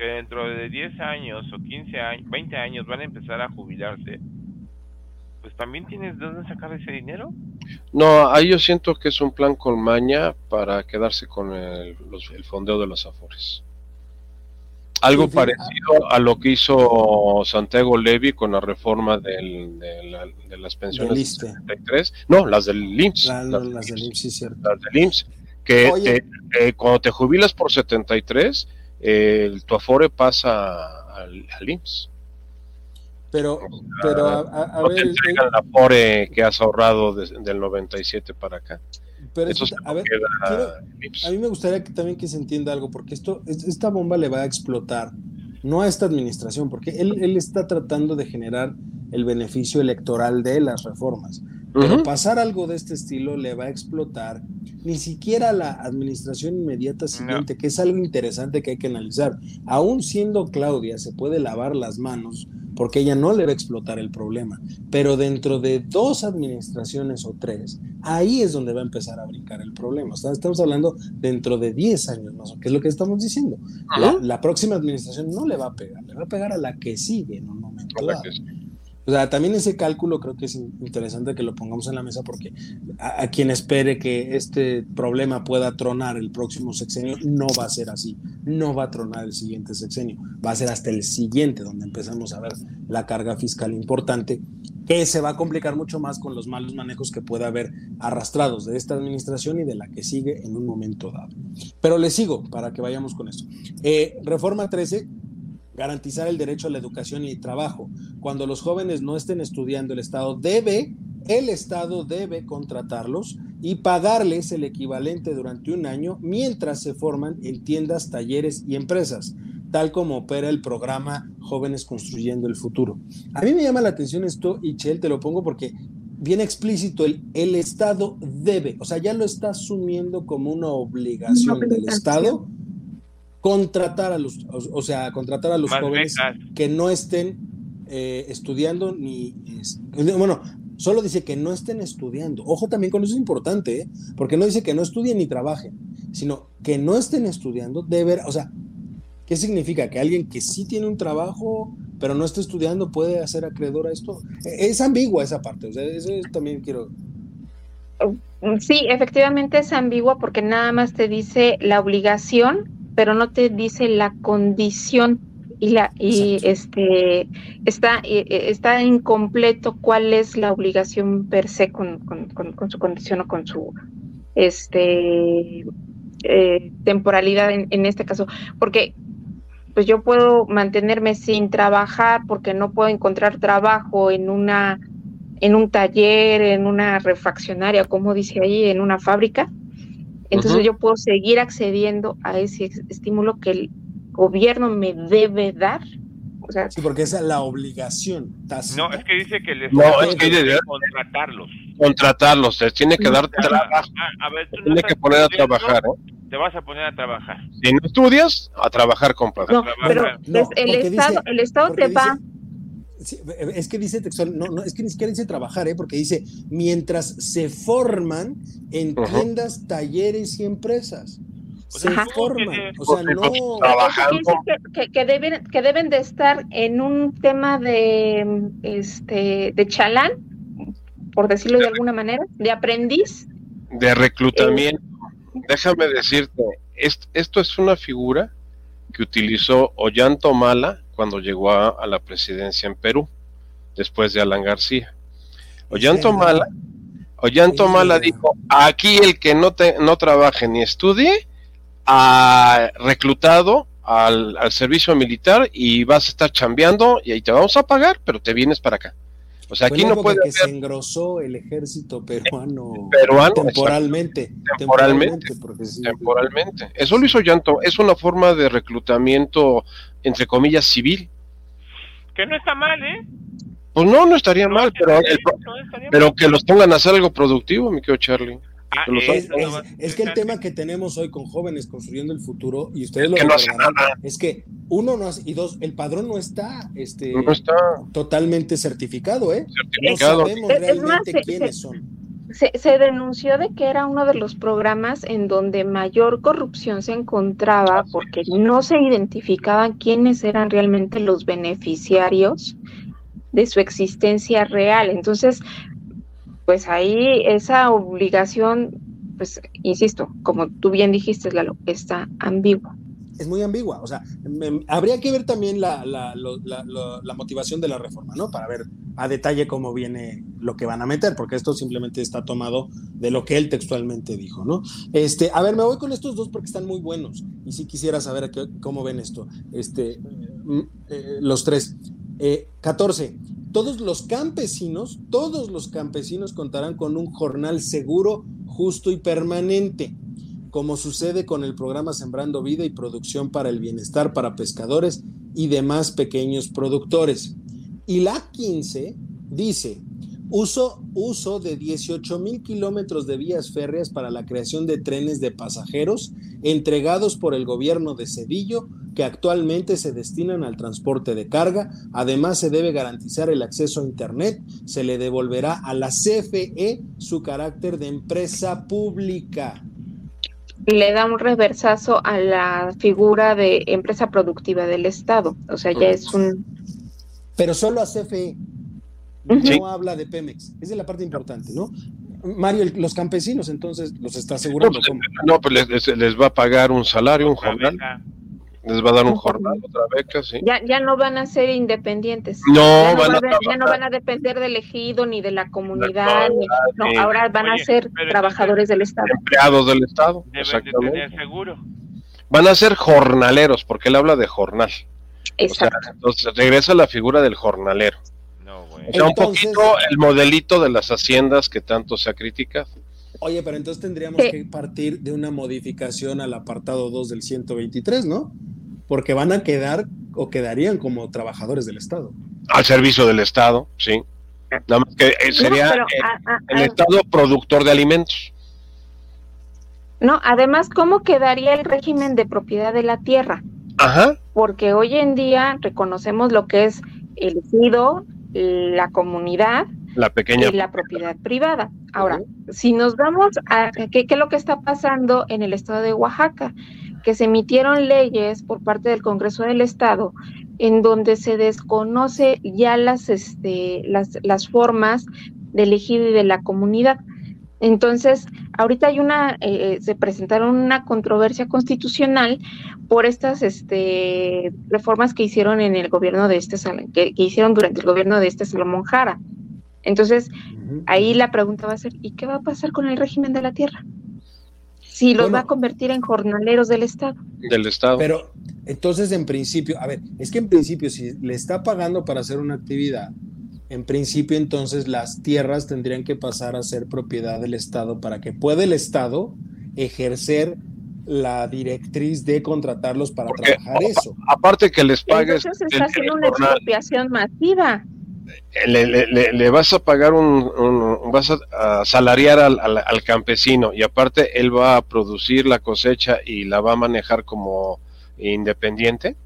que dentro de 10 años o 15 años, 20 años van a empezar a jubilarse, pues también tienes de dónde sacar ese dinero. No, ahí yo siento que es un plan con maña para quedarse con el, fondeo de los afores. Algo parecido a lo que hizo Santiago Levy con la reforma del, de, las pensiones del 73. No, las del IMSS. las, del IMSS, sí, cierto. Las del IMSS. Que eh, cuando te jubilas por 73, eh, tu afore pasa al, al IMSS. Pero, pero a, no ver, te entregan el afore que has ahorrado del 97 para acá. Pero a, ver, a mí me gustaría que, también que se entienda algo, porque esto, esta bomba le va a explotar, no a esta administración, porque él, él está tratando de generar el beneficio electoral de las reformas. Pero pasar algo de este estilo le va a explotar ni siquiera a la administración inmediata siguiente, que es algo interesante que hay que analizar. Aún siendo Claudia, se puede lavar las manos porque ella no le va a explotar el problema. Pero dentro de dos administraciones o tres, ahí es donde va a empezar a brincar el problema. estamos hablando dentro de 10 años más, que es lo que estamos diciendo. La, próxima administración no le va a pegar, le va a pegar a la que sigue en un momento dado. O sea, también ese cálculo creo que es interesante que lo pongamos en la mesa porque a, quien espere que este problema pueda tronar el próximo sexenio, no va a ser así. No va a tronar el siguiente sexenio. Va a ser hasta el siguiente donde empezamos a ver la carga fiscal importante, que se va a complicar mucho más con los malos manejos que pueda haber arrastrados de esta administración y de la que sigue en un momento dado. Pero le sigo para que vayamos con esto. Eh, Reforma 13 garantizar el derecho a la educación y trabajo. Cuando los jóvenes no estén estudiando, el Estado debe, el Estado debe contratarlos y pagarles el equivalente durante un año mientras se forman en tiendas, talleres y empresas, tal como opera el programa Jóvenes Construyendo el Futuro. A mí me llama la atención esto, y Chel, te lo pongo porque viene explícito el, el Estado debe, o sea, ya lo está asumiendo como una obligación del Estado contratar a los, o, sea, contratar a los jóvenes que no estén eh, estudiando ni, bueno, solo dice que no estén estudiando. Ojo también con eso es importante, ¿eh? porque no dice que no estudien ni trabajen, sino que no estén estudiando, de ver, o sea, ¿qué significa? Que alguien que sí tiene un trabajo, pero no está estudiando, puede hacer acreedor a esto. E, es ambigua esa parte, o sea, eso también quiero... Sí, efectivamente es ambigua porque nada más te dice la obligación pero no te dice la condición y la y este está está incompleto cuál es la obligación per se con, su condición o con su este eh, temporalidad en, en, este caso. Porque pues yo puedo mantenerme sin trabajar porque no puedo encontrar trabajo en una en un taller en una refaccionaria como dice ahí en una fábrica entonces yo puedo seguir accediendo a ese estímulo que el gobierno me debe dar. O sea, sí, porque esa es la obligación. No, es que dice que les no, es que contratarlos. Contratarlos, les tiene que dar trabajo. A ver, tú tiene que poner a trabajar, ¿eh? Te vas a poner a trabajar. Si no estudias, a trabajar, compadre. No, pero el, Estado, el Estado te va es que dice textual, no, no, es que ni siquiera dice trabajar, ¿eh? porque dice mientras se forman en tiendas, talleres y empresas. Se forman, o sea, no. Que, que, deben, que deben de estar en un tema de, este, de chalán, por decirlo de alguna manera, de aprendiz. De reclutamiento. Déjame decirte, esto es una figura que utilizó Ollanto Mala cuando llegó a, la presidencia en Perú, después de Alan García. Ollanto Mala, Ollanto Mala dijo, aquí el que no, te, no trabaje ni estudie, ha reclutado al, servicio militar y vas a estar chambeando y ahí te vamos a pagar, pero te vienes para acá. O sea, aquí no puede que se engrosó el ejército peruano, temporalmente. Temporalmente. Temporalmente. Eso lo hizo Llanto. Es una forma de reclutamiento entre comillas, civil. Que no está mal, ¿eh? Pues no, no estaría mal, pero, pero que los pongan a hacer algo productivo, mi querido Charlie. Ah, es, que el tema que tenemos hoy con jóvenes construyendo el futuro, y ustedes lo que es que uno no hace, y dos, el padrón no está, este, no está totalmente certificado, ¿eh? Certificado. No sabemos realmente quiénes son se, denunció de que era uno de los programas en donde mayor corrupción se encontraba porque no se identificaban quiénes eran realmente los beneficiarios de su existencia real. Entonces, pues ahí esa obligación, pues, insisto, como tú bien dijiste, Lalo, está ambigua. es muy ambigua. O sea, habría que ver también la, motivación de la reforma, ¿no? Para ver a detalle cómo viene lo que van a meter, porque esto simplemente está tomado de lo que él textualmente dijo, ¿no? Este, a ver, me voy con estos dos porque están muy buenos y sí quisiera saber cómo ven esto. Este, mm, eh, los tres. 14. Eh, todos los campesinos, todos los campesinos contarán con un jornal seguro, justo y permanente como sucede con el programa Sembrando Vida y Producción para el Bienestar para Pescadores y demás pequeños productores. Y la 15 dice, uso, uso de 18 mil kilómetros de vías férreas para la creación de trenes de pasajeros entregados por el gobierno de Cedillo que actualmente se destinan al transporte de carga. Además, se debe garantizar el acceso a Internet. Se le devolverá a la CFE su carácter de empresa pública le da un reversazo a la figura de empresa productiva del Estado. O sea, ya es un... Pero solo a CFE. No habla de Pemex. Esa es la parte importante, ¿no? Mario, los campesinos entonces los está asegurando. No, pues, pues les, va a pagar un salario, un jornal les va a dar un jornal, otra beca, sí. Ya, ya no van a ser independientes. No, ya no van, a, ya no van a depender del ejido ni de la comunidad. no, ahora van a ser trabajadores del Estado. Empleados del Estado. exactamente. seguro. Van a ser jornaleros, porque él habla de jornal. Exacto. entonces regresa la figura del jornalero. Sea, un poquito el modelito de las haciendas que tanto se ha criticado. Oye, pero entonces tendríamos que partir de una modificación al apartado 2 del 123, ¿no? Porque van a quedar o quedarían como trabajadores del Estado. Al servicio del Estado, sí. Nada más que eh, sería el Estado productor de alimentos. No, además, ¿cómo quedaría el régimen de propiedad de la tierra? Ajá. Porque hoy en día reconocemos lo que es el ejido, la comunidad la pequeña y la propiedad privada. Ahora, si nos vamos a qué, es lo que está pasando en el estado de Oaxaca, que se emitieron leyes por parte del Congreso del Estado en donde se desconoce ya las, este, las, las formas de elegir y de la comunidad. Entonces, ahorita hay una, eh, se presentaron una controversia constitucional por estas este, reformas que hicieron en el gobierno de este, que, que hicieron durante el gobierno de este Salomón Jara. Entonces, ahí la pregunta va a ser, ¿y qué va a pasar con el régimen de la tierra? Si los va a convertir en jornaleros del Estado. Del Estado. Pero entonces, en principio, a ver, es que en principio, si le está pagando para hacer una actividad, en principio entonces las tierras tendrían que pasar a ser propiedad del Estado para que pueda el Estado ejercer la directriz de contratarlos para trabajar eso. Aparte que les pagues. Entonces está haciendo una expropiación masiva le, vas a pagar un, vas a, salariar al, campesino y aparte él va a producir la cosecha y la va a manejar como independiente.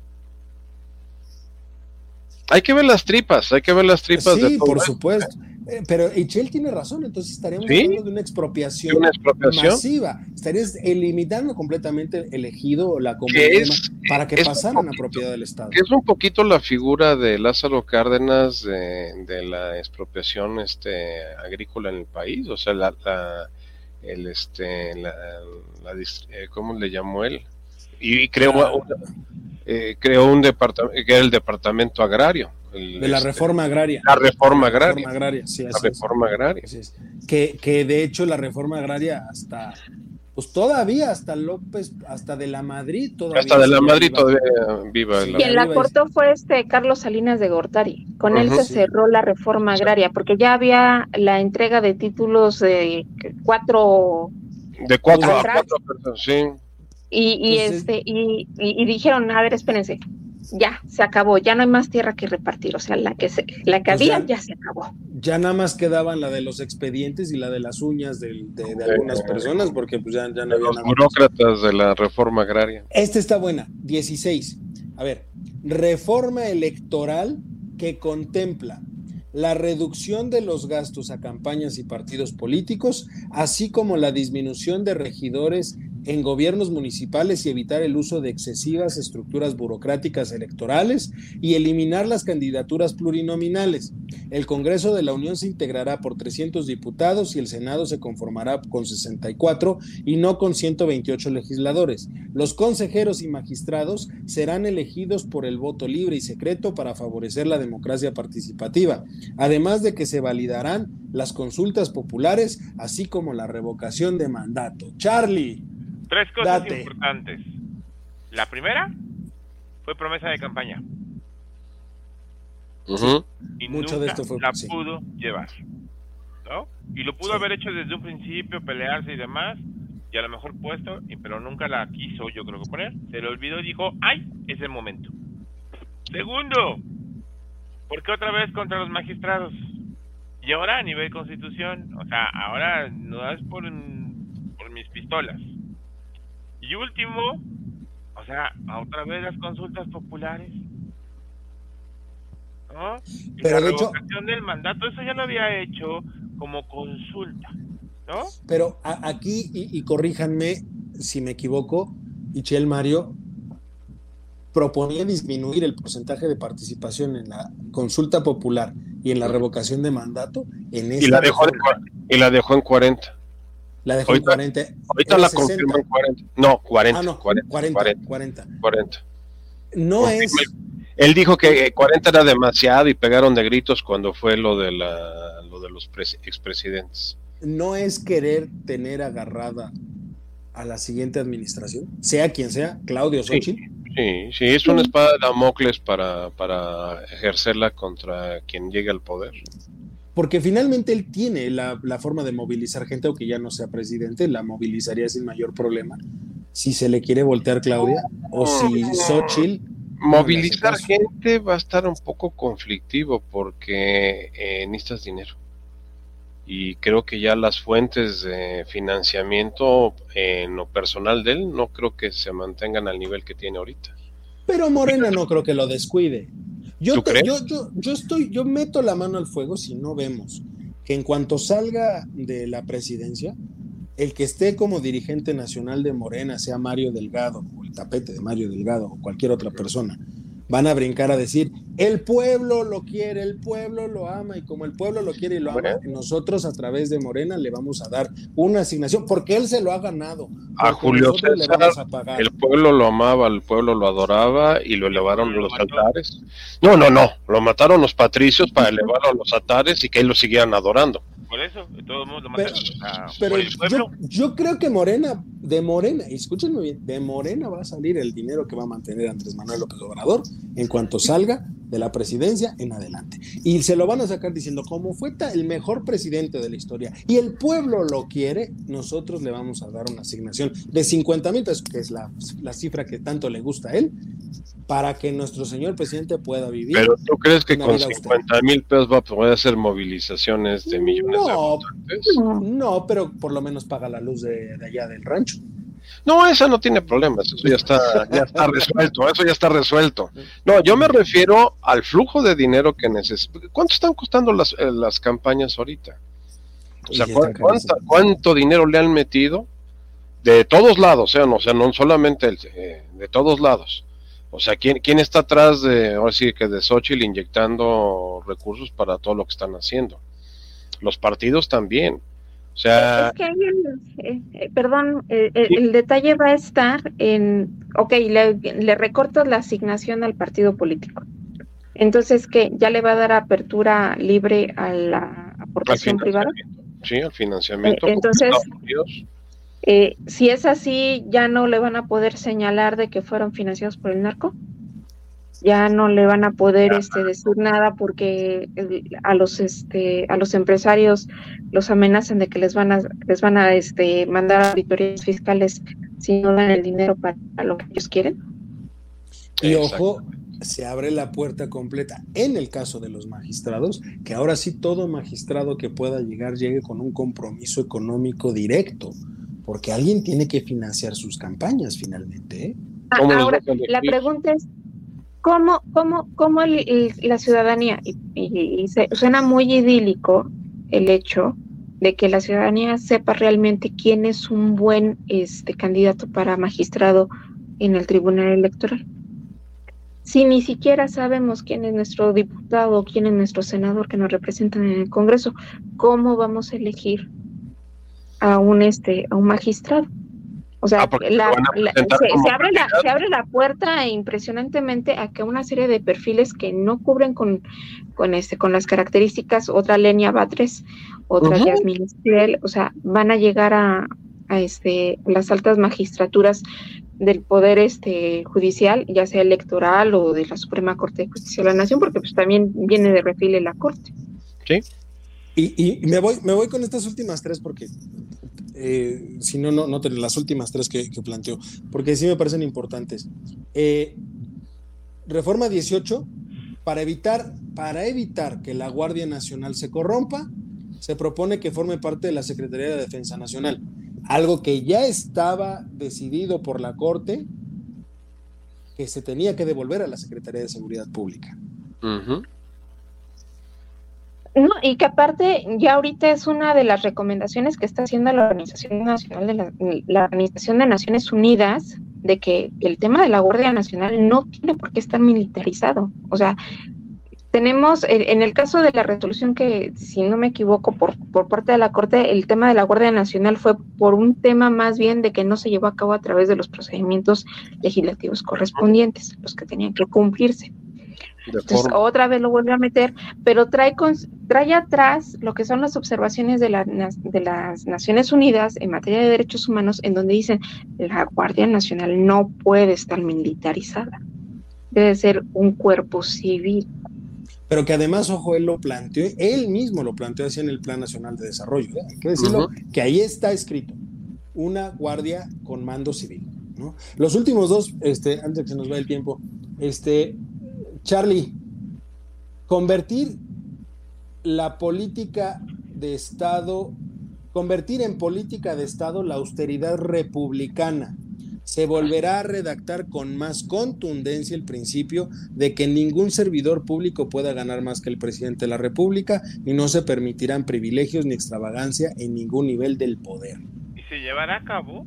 Hay que ver las tripas, hay que ver las tripas. Sí, por supuesto. Eh, pero Echel tiene razón, entonces estaríamos hablando de una expropiación, masiva. Estarías eliminando completamente el ejido o la comunidad para que pasaran a propiedad del Estado. Es un poquito la figura de Lázaro Cárdenas de, la expropiación este, agrícola en el país, o sea, la, el este, la, eh, ¿cómo le llamó él? Y, creó, eh, creó un departamento, que era el departamento agrario de la este, reforma agraria. La reforma agraria. la reforma agraria. Que, que de hecho la reforma agraria hasta, pues todavía hasta López, hasta de la Madrid todavía. Hasta de la Madrid todavía viva. Quien la cortó fue este Carlos Salinas de Gortari. Con él se cerró la reforma agraria, porque ya había la entrega de títulos de cuatro. De cuatro a cuatro personas, sí. Y, y este, y, y, dijeron, a ver, espérense, ya se acabó, ya no hay más tierra que repartir, o sea, la que se, la que había ya, se acabó. Ya nada más quedaban la de los expedientes y la de las uñas de, algunas personas, porque pues ya, ya no había los burócratas de la reforma agraria. Esta está buena, 16. A ver, reforma electoral que contempla la reducción de los gastos a campañas y partidos políticos, así como la disminución de regidores en gobiernos municipales y evitar el uso de excesivas estructuras burocráticas electorales y eliminar las candidaturas plurinominales. El Congreso de la Unión se integrará por 300 diputados y el Senado se conformará con 64 y no con 128 legisladores. Los consejeros y magistrados serán elegidos por el voto libre y secreto para favorecer la democracia participativa, además de que se validarán las consultas populares, así como la revocación de mandato. Charlie. Tres cosas importantes. La primera fue promesa de campaña. Y Mucho de esto fue, la pudo llevar. ¿no? Y lo pudo haber hecho desde un principio, pelearse y demás, y a lo mejor puesto, pero nunca la quiso, yo creo que poner. Se le olvidó y dijo, ¡ay! Es el momento. Segundo, ¿por qué otra vez contra los magistrados? Y ahora a nivel constitución, o sea, ahora no es por, por mis pistolas. Y último, o sea, otra vez las consultas populares. ¿No? Pero la revocación del mandato, eso ya lo había hecho como consulta, ¿no? Pero aquí, y, corríjanme si me equivoco, Ichel Mario proponía disminuir el porcentaje de participación en la consulta popular y en la revocación de mandato. En y, la dejó y la dejó en 40. La dejó en 40. Ahorita la confirmó en 40. No, 40. Ah, no, 40. 40. 40. No es. Él dijo que 40 era demasiado y pegaron de gritos cuando fue lo de, la, lo de los expresidentes. No es querer tener agarrada a la siguiente administración, sea quien sea, Claudio Xochitl. Sí, sí, es una espada de Damocles para, para ejercerla contra quien llegue al poder porque finalmente él tiene la, forma de movilizar gente, aunque ya no sea presidente, la movilizaría sin mayor problema. Si se le quiere voltear Claudia, o si Xochitl. Movilizar gente va a estar un poco conflictivo porque eh, necesitas dinero. Y creo que ya las fuentes de financiamiento en lo personal de él no creo que se mantengan al nivel que tiene ahorita. Pero Morena no creo que lo descuide. Yo, yo, yo, estoy, yo meto la mano al fuego si no vemos que en cuanto salga de la presidencia, el que esté como dirigente nacional de Morena, sea Mario Delgado, o el tapete de Mario Delgado, o cualquier otra persona, van a brincar a decir, el pueblo lo quiere, el pueblo lo ama, y como el pueblo lo quiere y lo ama, nosotros a través de Morena le vamos a dar una asignación, porque él se lo ha ganado. A Julio César, el pueblo lo amaba, el pueblo lo adoraba y lo elevaron a los altares. No, no, no, lo mataron los patricios para elevarlo a los altares y que él lo siguieran adorando por eso, todo el mundo Pero, yo, yo, creo que Morena, de Morena, escúchenme bien, de Morena va a salir el dinero que va a mantener Andrés Manuel López Obrador en cuanto salga de la presidencia en adelante. Y se lo van a sacar diciendo, como fue el mejor presidente de la historia y el pueblo lo quiere, nosotros le vamos a dar una asignación de 50 mil pesos, que es la, la cifra que tanto le gusta a él, para que nuestro señor presidente pueda vivir. Pero tú crees que con 50 mil pesos va a poder hacer movilizaciones de millones no, de No, pero por lo menos paga la luz de, allá del rancho. No, esa no tiene problemas, eso ya está, ya está [LAUGHS] resuelto, eso ya está resuelto. No, yo me refiero al flujo de dinero que necesita. ¿Cuánto están costando las, eh, las campañas ahorita? O sea, ¿cuánto, dinero le han metido? De todos lados, ¿eh? no, o sea, no solamente el, eh, de todos lados. O sea, ¿quién, ¿quién está atrás de, ahora sí que de Xochitl inyectando recursos para todo lo que están haciendo? Los partidos también. O sea... Es que eh, eh, perdón, eh, el detalle va a estar en, ok, le, le recortas la asignación al partido político. Entonces, ¿qué? ¿Ya le va a dar apertura libre a la aportación privada? Sí, al financiamiento. entonces, si es así, ya no le van a poder señalar de que fueron financiados por el narco. Ya no le van a poder este, decir nada porque a los este, a los empresarios los amenazan de que les van a les van a este, mandar auditorías fiscales si no dan el dinero para lo que ellos quieren. Y ojo, se abre la puerta completa en el caso de los magistrados, que ahora sí todo magistrado que pueda llegar llegue con un compromiso económico directo porque alguien tiene que financiar sus campañas finalmente. ¿eh? Ah, ahora, la pregunta es, ¿cómo, cómo, cómo la ciudadanía, y, suena muy idílico el hecho de que la ciudadanía sepa realmente quién es un buen este, candidato para magistrado en el Tribunal Electoral. Si ni siquiera sabemos quién es nuestro diputado o quién es nuestro senador que nos representan en el Congreso, ¿cómo vamos a elegir a un este a un magistrado? O sea, ah, se, abre la, se, abre la, puerta impresionantemente a que una serie de perfiles que no cubren con, con, este, con las características, otra Lenia Batres, otra uh Yasmin o sea, van a llegar a, a este, las altas magistraturas del poder este judicial, ya sea electoral o de la Suprema Corte de Justicia de la Nación, porque pues también viene de refile la Corte. Sí. Y, y me voy, me voy con estas últimas tres porque eh, si no, no, no las últimas tres que, planteo, porque sí me parecen importantes. Eh, reforma 18, para evitar, para evitar que la Guardia Nacional se corrompa, se propone que forme parte de la Secretaría de Defensa Nacional, algo que ya estaba decidido por la Corte, que se tenía que devolver a la Secretaría de Seguridad Pública. No, y que aparte ya ahorita es una de las recomendaciones que está haciendo la Organización Nacional de la, Organización de Naciones Unidas de que el tema de la Guardia Nacional no tiene por qué estar militarizado. O sea, tenemos, en el caso de la resolución que, si no me equivoco, por, por parte de la Corte, el tema de la Guardia Nacional fue por un tema más bien de que no se llevó a cabo a través de los procedimientos legislativos correspondientes, los que tenían que cumplirse. Entonces, otra vez lo vuelve a meter, pero trae, con, trae atrás lo que son las observaciones de, la, de las Naciones Unidas en materia de derechos humanos, en donde dicen la Guardia Nacional no puede estar militarizada, debe ser un cuerpo civil. Pero que además, ojo, él lo planteó, él mismo lo planteó así en el Plan Nacional de Desarrollo. ¿eh? Hay que decirlo, que ahí está escrito, una guardia con mando civil. ¿no? Los últimos dos, este, antes de que se nos vaya el tiempo, este, Charlie, convertir la política de Estado, convertir en política de Estado la austeridad republicana. Se volverá a redactar con más contundencia el principio de que ningún servidor público pueda ganar más que el presidente de la República y no se permitirán privilegios ni extravagancia en ningún nivel del poder. ¿Y se llevará a cabo?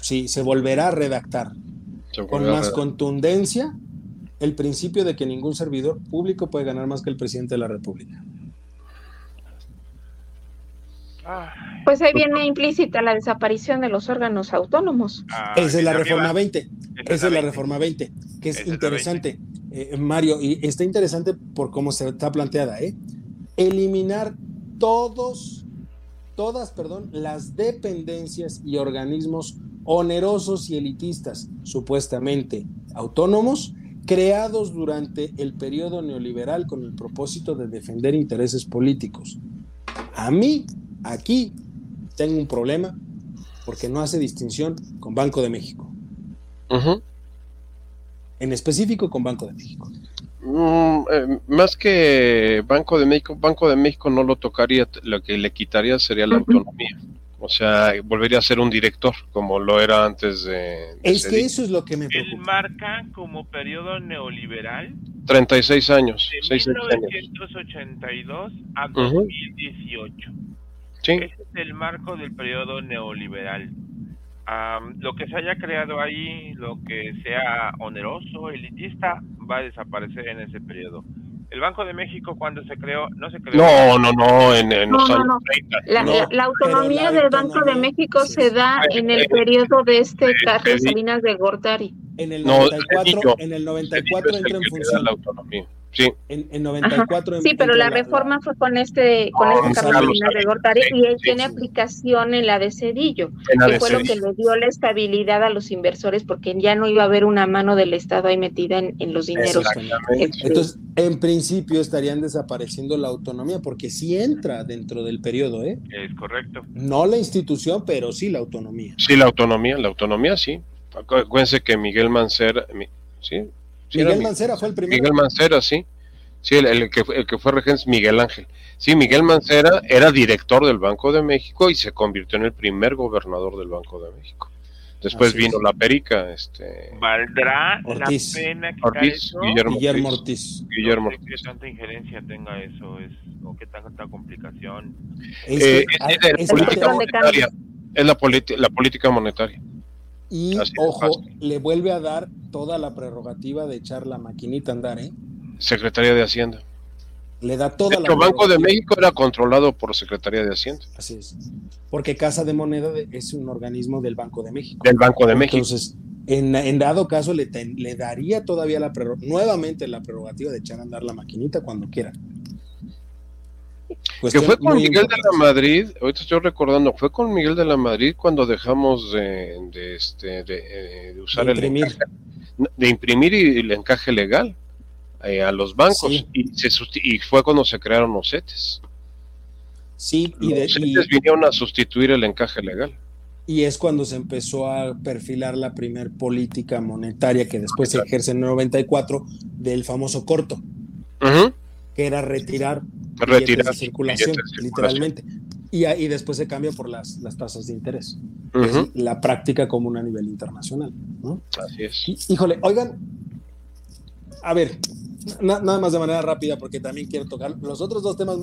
Sí, se volverá a redactar con más contundencia el principio de que ningún servidor público puede ganar más que el presidente de la República. Pues ahí viene implícita la desaparición de los órganos autónomos. Ah, Esa es la reforma 20. Esa es la reforma 20, que es interesante, eh, Mario, y está interesante por cómo se está planteada, ¿eh? Eliminar todos, todas, perdón, las dependencias y organismos onerosos y elitistas, supuestamente autónomos, creados durante el periodo neoliberal con el propósito de defender intereses políticos. A mí, aquí, tengo un problema porque no hace distinción con Banco de México. En específico con Banco de México. Mm, eh, más que Banco de México, Banco de México no lo tocaría, lo que le quitaría sería la autonomía. O sea, volvería a ser un director como lo era antes de... es que eso es lo que me preocupa. Él marca como periodo neoliberal. 36 años. De 1982 a 2018. Sí. Ese es el marco del periodo neoliberal. lo que se haya creado ahí, lo que sea oneroso, elitista, va a desaparecer en ese periodo. El Banco de México cuando se creó, no se creó. No, no, no, en, los años 30. La, autonomía del Banco de México se da en el periodo de este Carlos Salinas de Gortari. En el 94, en el 94 entra en función. La autonomía. Sí. En, 94. Sí, pero la, reforma fue con este, con este Carlos de Gortari y él tiene aplicación en la de Cedillo, que fue lo que le dio la estabilidad a los inversores porque ya no iba a haber una mano del Estado ahí metida en, los dineros. Este, Entonces, en principio estarían desapareciendo la autonomía porque sí entra dentro del periodo, ¿eh? Es correcto. No la institución, pero sí la autonomía. Sí, la autonomía, la autonomía sí. Acuérdense que Miguel Mancera, sí, Miguel Mancera fue el primero. Miguel Mancera, sí. Sí, el, que, el que fue regente es Miguel Ángel. Sí, Miguel Mancera era director del Banco de México y se convirtió en el primer gobernador del Banco de México. Después vino la perica, este ¿Valdrá la pena que eso? Guillermo, Guillermo Ortiz. Guillermo Ortiz. ¿Qué tanta injerencia tenga eso es, o qué tanta complicación? Es, la política monetaria. Es la, la política monetaria. Y ojo, le vuelve a dar toda la prerrogativa de echar la maquinita a andar, ¿eh? Secretaría de Hacienda. Le da toda el Banco de México era controlado por Secretaría de Hacienda. Así es. Porque Casa de Moneda es un organismo del Banco de México. Del Banco de México. Entonces, en, dado caso, le, le daría todavía la nuevamente la prerrogativa de echar a andar la maquinita cuando quiera. Que fue con Miguel de la Madrid, ahorita estoy recordando, fue con Miguel de la Madrid cuando dejamos de, este, de, eh, usar el encaje, de imprimir y el encaje legal. Eh, a los bancos y, se y fue cuando se crearon los CETES. Sí, y, los CETES vinieron a sustituir el encaje legal. Y es cuando se empezó a perfilar la primer política monetaria que después se ejerce en el 94 del famoso corto, que era retirar, retirar de circulación, literalmente. Y, y, después se cambia por las, las tasas de interés. la práctica común a nivel internacional. ¿no? Así es. híjole, oigan, a ver, nada más de manera rápida, porque también quiero tocar los otros dos temas.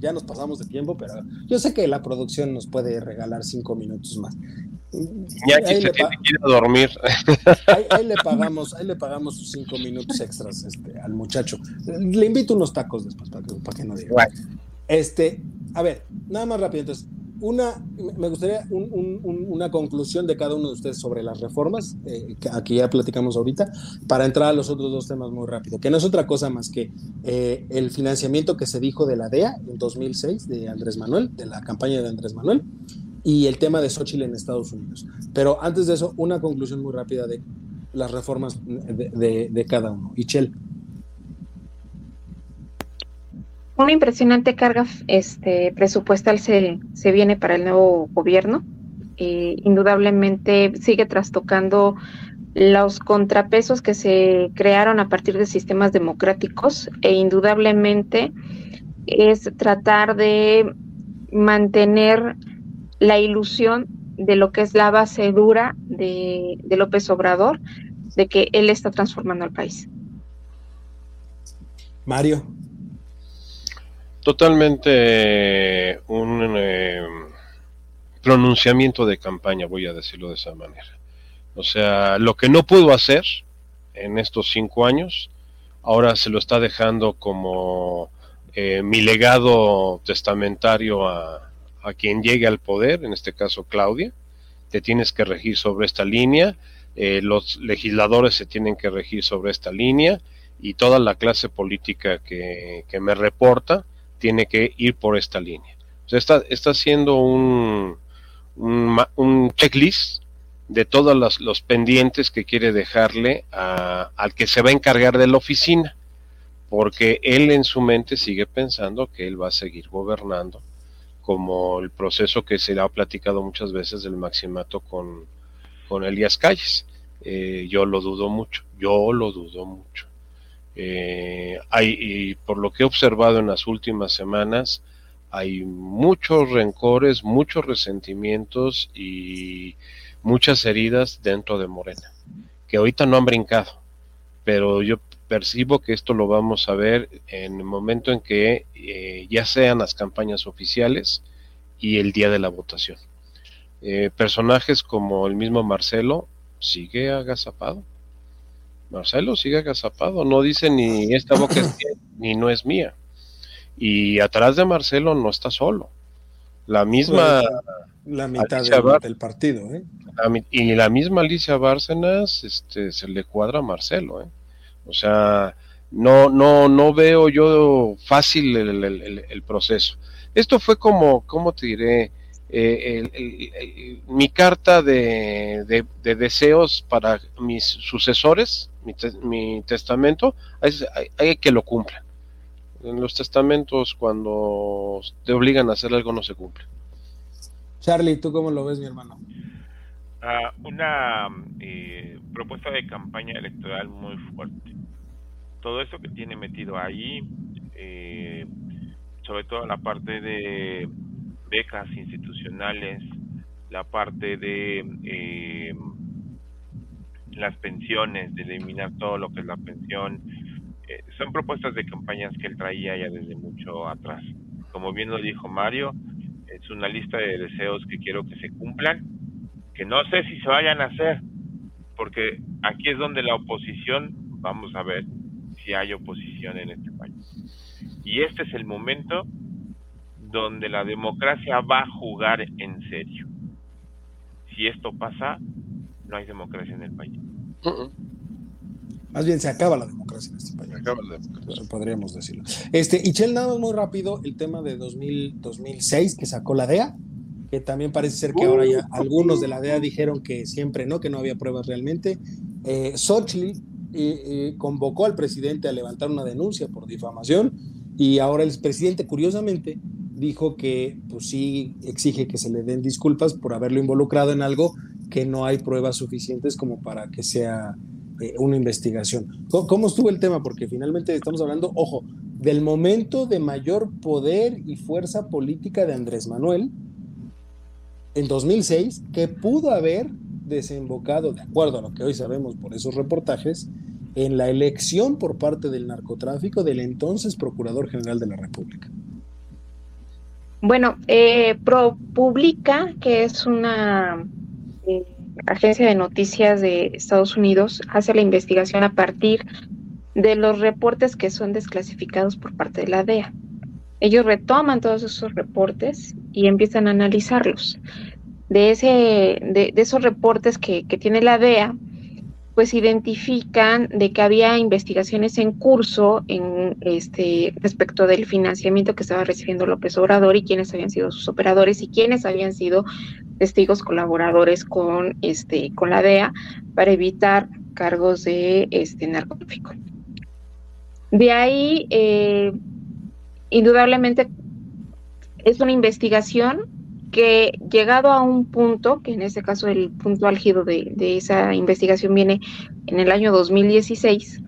ya nos pasamos de tiempo, pero yo sé que la producción nos puede regalar cinco minutos más. Ya que se tiene que ir a dormir. Ahí, le pagamos, ahí le pagamos sus cinco minutos extras este, al muchacho. Le invito unos tacos después para que, para que no diga. Este, a ver, nada más rápido. Entonces, una, me gustaría una conclusión de cada uno de ustedes sobre las reformas, eh, que aquí ya platicamos ahorita, para entrar a los otros dos temas muy rápido, que no es otra cosa más que eh, el financiamiento que se dijo de la DEA en 2006, de Andrés Manuel, de la campaña de Andrés Manuel, y el tema de Xochitl en Estados Unidos. Pero antes de eso, una conclusión muy rápida de las reformas de, cada uno. Ichel. una impresionante carga este, presupuestal se, se viene para el nuevo gobierno. Eh, indudablemente sigue trastocando los contrapesos que se crearon a partir de sistemas democráticos e indudablemente es tratar de mantener la ilusión de lo que es la base dura de, de López Obrador, de que él está transformando al país. Mario. Totalmente un eh, pronunciamiento de campaña, voy a decirlo de esa manera. O sea, lo que no pudo hacer en estos cinco años, ahora se lo está dejando como eh, mi legado testamentario a, a, quien llegue al poder, en este caso Claudia. Te tienes que regir sobre esta línea, eh, los legisladores se tienen que regir sobre esta línea y toda la clase política que, me reporta tiene que ir por esta línea. está, está haciendo un, un, checklist de todos los, pendientes que quiere dejarle al que se va a encargar de la oficina, porque él en su mente sigue pensando que él va a seguir gobernando, como el proceso que se ha platicado muchas veces del maximato con, con Elías Calles. Eh, yo lo dudo mucho, yo lo dudo mucho. Eh, hay, y por lo que he observado en las últimas semanas, hay muchos rencores, muchos resentimientos y muchas heridas dentro de Morena, que ahorita no han brincado, pero yo percibo que esto lo vamos a ver en el momento en que eh, ya sean las campañas oficiales y el día de la votación. Eh, personajes como el mismo Marcelo sigue agazapado Marcelo sigue agazapado, no dice ni esta boca es mía, ni no es mía. Y atrás de Marcelo no está solo. La misma. la mitad del, partido, ¿eh? y la misma Alicia Bárcenas este, se le cuadra a Marcelo, ¿eh? O sea, no, no, no veo yo fácil el, proceso. Esto fue como, ¿cómo te diré? Eh, mi carta de, deseos para mis sucesores mi, testamento, hay, que lo cumplan. En los testamentos, cuando te obligan a hacer algo, no se cumple. Charlie, ¿tú cómo lo ves, mi hermano? Ah, una eh, propuesta de campaña electoral muy fuerte. Todo eso que tiene metido ahí, eh, sobre todo la parte de becas institucionales, la parte de eh, las pensiones, de eliminar todo lo que es la pensión. Eh, son propuestas de campañas que él traía ya desde mucho atrás. Como bien lo dijo Mario, es una lista de deseos que quiero que se cumplan, que no sé si se vayan a hacer, porque aquí es donde la oposición, vamos a ver si hay oposición en este país. Y este es el momento donde la democracia va a jugar en serio. Si esto pasa, no hay democracia en el país. Más bien se acaba la democracia en este país. acaba la democracia. Podríamos decirlo. Este, y Chel, nada muy rápido, el tema de 2000, 2006 que sacó la DEA, que también parece ser que ahora ya algunos de la DEA dijeron que siempre no, que no había pruebas realmente. Eh, Xochitl eh, convocó al presidente a levantar una denuncia por difamación y ahora el presidente, curiosamente, dijo que pues sí exige que se le den disculpas por haberlo involucrado en algo que no hay pruebas suficientes como para que sea eh, una investigación. ¿Cómo, estuvo el tema? Porque finalmente estamos hablando, ojo, del momento de mayor poder y fuerza política de Andrés Manuel en 2006, que pudo haber desembocado, de acuerdo a lo que hoy sabemos por esos reportajes, en la elección por parte del narcotráfico del entonces Procurador General de la República. Bueno, eh, ProPublica, que es una eh, agencia de noticias de Estados Unidos, hace la investigación a partir de los reportes que son desclasificados por parte de la DEA. Ellos retoman todos esos reportes y empiezan a analizarlos. De, ese, de, esos reportes que, que tiene la DEA, pues identifican de que había investigaciones en curso en este respecto del financiamiento que estaba recibiendo López Obrador y quiénes habían sido sus operadores y quiénes habían sido testigos colaboradores con este con la DEA para evitar cargos de este narcotráfico. De ahí, eh, indudablemente, es una investigación que llegado a un punto, que en este caso el punto álgido de, esa investigación viene en el año 2016,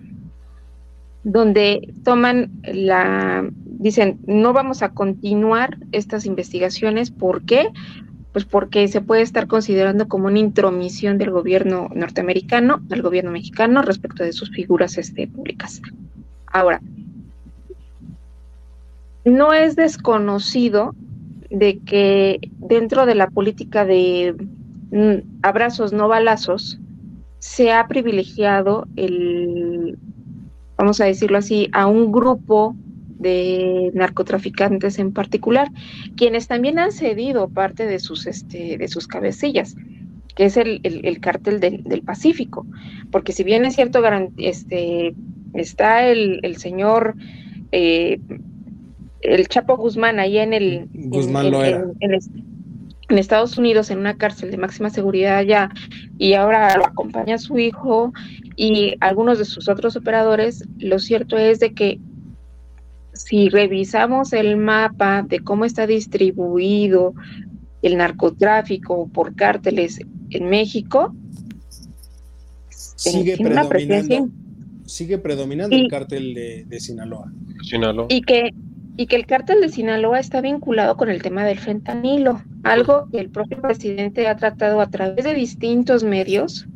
donde toman la, dicen, no vamos a continuar estas investigaciones, ¿por qué? Pues porque se puede estar considerando como una intromisión del gobierno norteamericano al gobierno mexicano respecto de sus figuras este, públicas. Ahora, no es desconocido de que dentro de la política de mm, abrazos no balazos se ha privilegiado el, vamos a decirlo así, a un grupo de narcotraficantes en particular, quienes también han cedido parte de sus, este, de sus cabecillas, que es el, el, cártel del, Pacífico, porque si bien es cierto, este, está el, el señor eh, el Chapo Guzmán ahí en el Guzmán lo era. En, Estados Unidos en una cárcel de máxima seguridad allá y ahora lo acompaña su hijo y algunos de sus otros operadores, lo cierto es de que si revisamos el mapa de cómo está distribuido el narcotráfico por cárteles en México, sigue predominando, sigue predominando el cártel de, de Sinaloa. Sinaloa. Y que y que el cártel de Sinaloa está vinculado con el tema del fentanilo, algo que el propio presidente ha tratado a través de distintos medios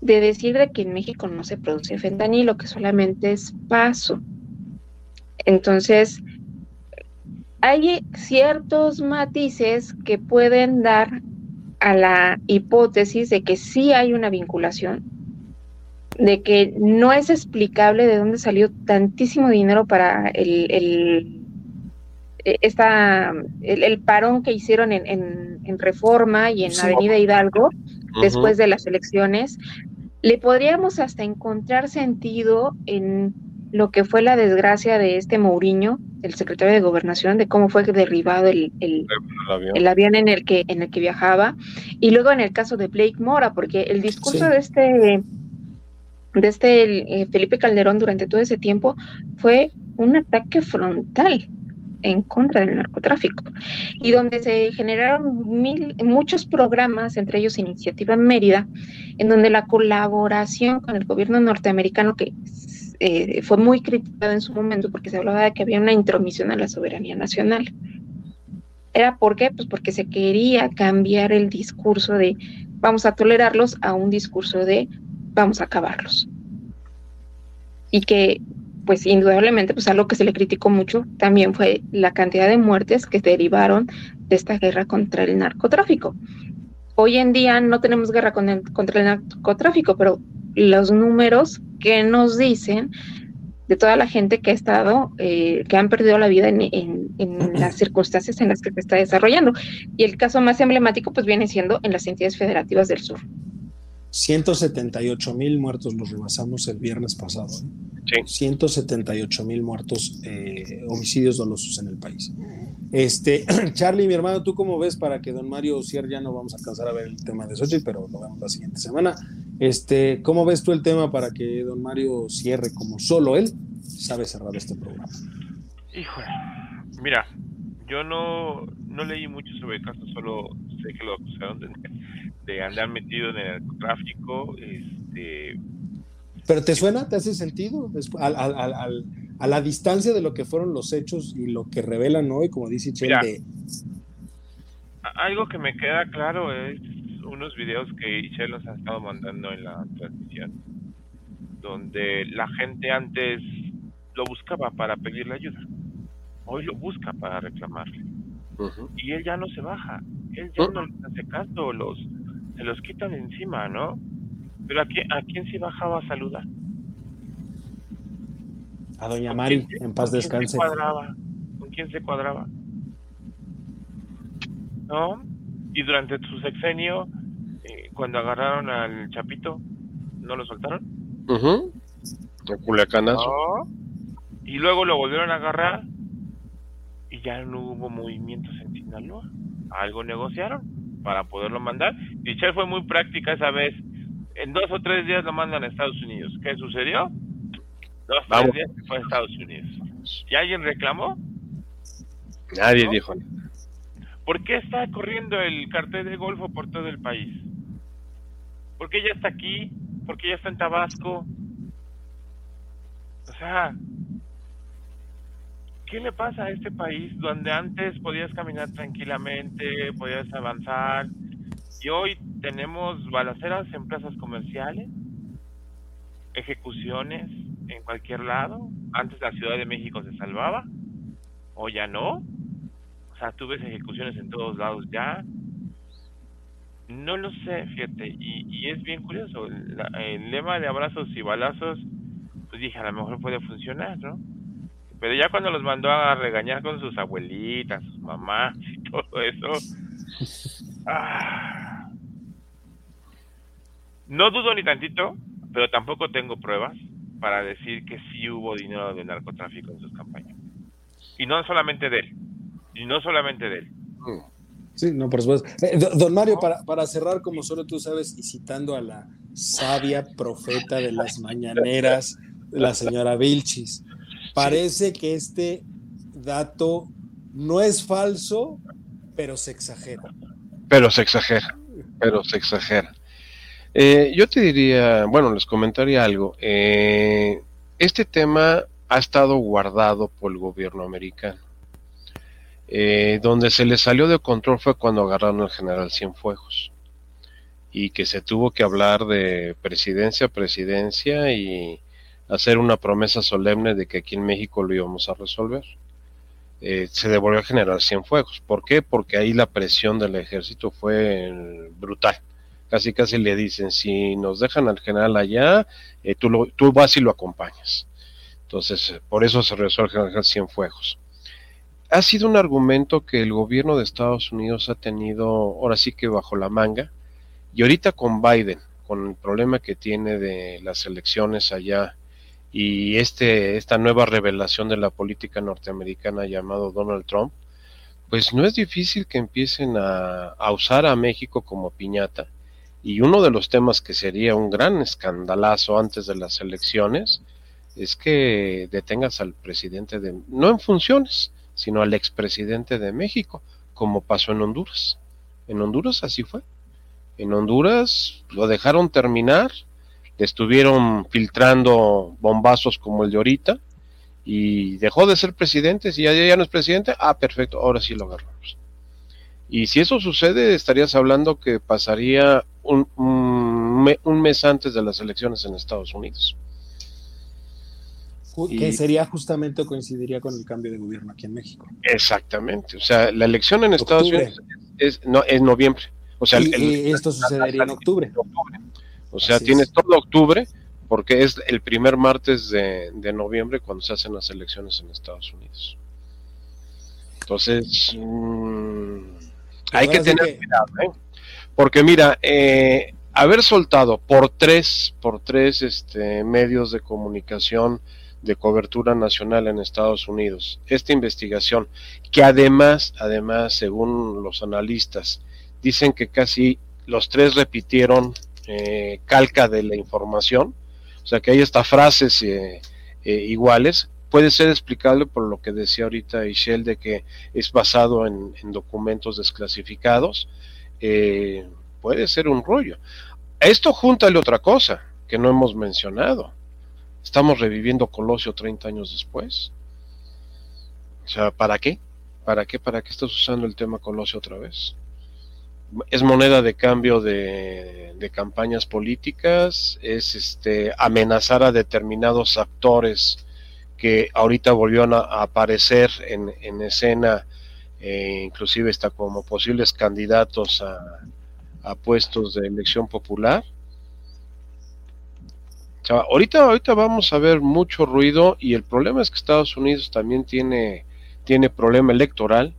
de decir de que en México no se produce fentanilo, que solamente es paso. Entonces, hay ciertos matices que pueden dar a la hipótesis de que sí hay una vinculación, de que no es explicable de dónde salió tantísimo dinero para el eh, esta, el, parón que hicieron en, en, Reforma y en Avenida Hidalgo después de las elecciones, le podríamos hasta encontrar sentido en lo que fue la desgracia de este Mourinho, el secretario de Gobernación, de cómo fue derribado el, el, el, avión. en el que en el que viajaba, y luego en el caso de Blake Mora, porque el discurso de este de este eh, Felipe Calderón durante todo ese tiempo fue un ataque frontal en contra del narcotráfico y donde se generaron mil, muchos programas, entre ellos Iniciativa Mérida, en donde la colaboración con el gobierno norteamericano, que eh, fue muy criticado en su momento porque se hablaba de que había una intromisión a la soberanía nacional. ¿Era por qué? Pues porque se quería cambiar el discurso de vamos a tolerarlos a un discurso de vamos a acabarlos. Y que, pues indudablemente, pues algo que se le criticó mucho también fue la cantidad de muertes que derivaron de esta guerra contra el narcotráfico. Hoy en día no tenemos guerra con contra el narcotráfico, pero los números que nos dicen de toda la gente que ha estado, eh, que han perdido la vida en, las circunstancias en las que se está desarrollando. Y el caso más emblemático, pues viene siendo en las entidades federativas del sur. 178 mil muertos los rebasamos el viernes pasado. ¿eh? Sí. 178 mil muertos, eh, homicidios dolosos en el país. Este, [CLEARS THROAT] Charlie, mi hermano, ¿tú cómo ves para que don Mario Cier ya no vamos a alcanzar a ver el tema de Sochi, pero lo vemos la siguiente semana? Este, ¿Cómo ves tú el tema para que don Mario cierre como solo él sabe cerrar este programa? Híjole, mira, yo no, no leí mucho sobre el caso, solo sé que lo acusaron de, andar metido en el narcotráfico. Este, ¿Pero te suena? ¿Te hace sentido? Al, al, al, a la distancia de lo que fueron los hechos y lo que revelan hoy, como dice Chelle. Algo que me queda claro es unos videos que Chelle nos ha estado mandando en la transmisión, donde la gente antes lo buscaba para pedirle ayuda, hoy lo busca para reclamarle. Y él ya no se baja, él ya no le hace caso, los, se los quitan encima, ¿no? Pero ¿a quién, a quién se bajaba a saludar? A doña Mari, en paz descanse. ¿Con quién se cuadraba? ¿Con quién se cuadraba? ¿No? Y durante su sexenio, eh, cuando agarraron al Chapito, ¿no lo soltaron? Uh Culiacanazo. Y luego lo volvieron a agarrar ya no hubo movimientos en Sinaloa. Algo negociaron para poderlo mandar. Michelle fue muy práctica esa vez. En dos o tres días lo mandan a Estados Unidos. ¿Qué sucedió? Dos o tres días fue a Estados Unidos. ¿Y alguien reclamó? Nadie dijo ¿Por qué está corriendo el cartel de Golfo por todo el país? ¿Por qué ya está aquí? ¿Por qué ya está en Tabasco? O sea, ¿qué le pasa a este país donde antes podías caminar tranquilamente, podías avanzar y hoy tenemos balaceras en plazas comerciales, ejecuciones en cualquier lado? Antes la Ciudad de México se salvaba, o ya no. O sea, tú ves ejecuciones en todos lados ya. No lo sé, fíjate, y, y es bien curioso. el lema de abrazos y balazos, pues dije, a lo mejor puede funcionar, ¿no? Pero ya cuando los mandó a regañar con sus abuelitas, sus mamás y [LAUGHS] todo eso. Ah, no dudo ni tantito, pero tampoco tengo pruebas para decir que sí hubo dinero de narcotráfico en sus campañas. Y no solamente de él. Y no solamente de él. Sí, no, por supuesto. Eh, don Mario, para, para cerrar, como solo tú sabes, y citando a la sabia profeta de las mañaneras, la señora Vilchis, Parece que este dato no es falso, pero se exagera. Pero se exagera, pero se exagera. Eh, yo te diría, bueno, les comentaría algo. Eh, este tema ha estado guardado por el gobierno americano. Eh, donde se le salió de control fue cuando agarraron al general Cienfuegos y que se tuvo que hablar de presidencia a presidencia y hacer una promesa solemne de que aquí en México lo íbamos a resolver. Eh, se devolvió a general Cienfuegos. ¿Por qué? Porque ahí la presión del ejército fue brutal. Casi casi le dicen, si nos dejan al general allá, eh, tú, lo, tú vas y lo acompañas. Entonces, por eso se regresó al general Cienfuegos. Ha sido un argumento que el gobierno de Estados Unidos ha tenido, ahora sí que bajo la manga, y ahorita con Biden, con el problema que tiene de las elecciones allá y este, esta nueva revelación de la política norteamericana llamado Donald Trump, pues no es difícil que empiecen a, a, usar a México como piñata. Y uno de los temas que sería un gran escandalazo antes de las elecciones es que detengas al presidente de, no en funciones, sino al expresidente de México, como pasó en Honduras. En Honduras así fue. En Honduras lo dejaron terminar estuvieron filtrando bombazos como el de ahorita y dejó de ser presidente, si ya, ya no es presidente, ah, perfecto, ahora sí lo agarramos. Y si eso sucede, estarías hablando que pasaría un, un mes antes de las elecciones en Estados Unidos. Que sería justamente o coincidiría con el cambio de gobierno aquí en México. Exactamente. O sea, la elección en Estados Unidos es, no, es noviembre. O sea, y, esto sucedería en octubre. O sea, tienes todo octubre porque es el primer martes de, noviembre cuando se hacen las elecciones en Estados Unidos. Entonces, mm, hay que tener cuidado, ¿eh? Porque mira, eh, haber soltado por tres, por tres este, medios de comunicación de cobertura nacional en Estados Unidos. Esta investigación, que además, además, según los analistas, dicen que casi los tres repitieron eh, calca de la información, o sea que hay estas frases eh, eh, iguales, puede ser explicable por lo que decía ahorita Ishel de que es basado en, documentos desclasificados, puede ser un rollo. esto júntale otra cosa que no hemos mencionado Estamos reviviendo Colosio 30 años después. O sea, ¿para qué? ¿Para qué? ¿Para qué estás usando el tema Colosio otra vez? Es moneda de cambio de, campañas políticas, es este amenazar a determinados actores que ahorita volvieron a, aparecer en, escena, eh, inclusive está como posibles candidatos a puestos de elección popular. Ahorita, ahorita vamos a ver mucho ruido y el problema es que Estados Unidos también tiene, tiene problema electoral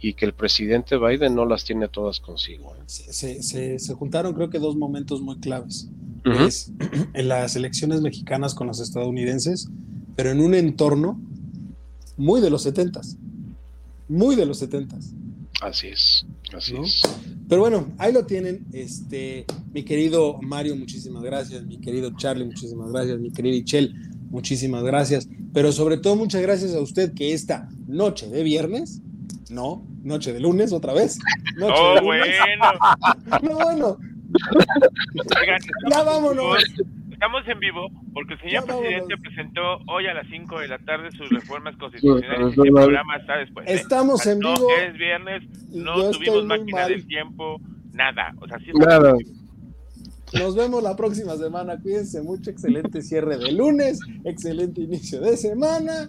y que el presidente Biden no las tiene todas consigo. ¿eh? Se, se, juntaron creo que dos momentos muy claves. Es [CLEARS THROAT] en las elecciones mexicanas con los estadounidenses, pero en un entorno muy de los setentas, muy de los setentas. Así es, así es. Pero bueno, ahí lo tienen. Este, mi querido Mario, muchísimas gracias. Mi querido Charlie, muchísimas gracias. Mi querido Ichel, muchísimas gracias. Pero sobre todo, muchas gracias a used que esta noche de viernes, no, noche de lunes otra vez. Noche oh, bueno. [LAUGHS] no, bueno. ya vámonos estamos en vivo porque el señor presidente presentó hoy a las 5 de la tarde sus reformas constitucionales y el programa está después. ¿eh? Estamos en vivo. Es viernes, no tuvimos máquina del tiempo, nada. O sea, sí nada. Nos vemos la próxima semana. Cuídense mucho. Excelente cierre de lunes. Excelente inicio de semana.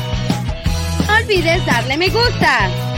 Olvides darle me gusta.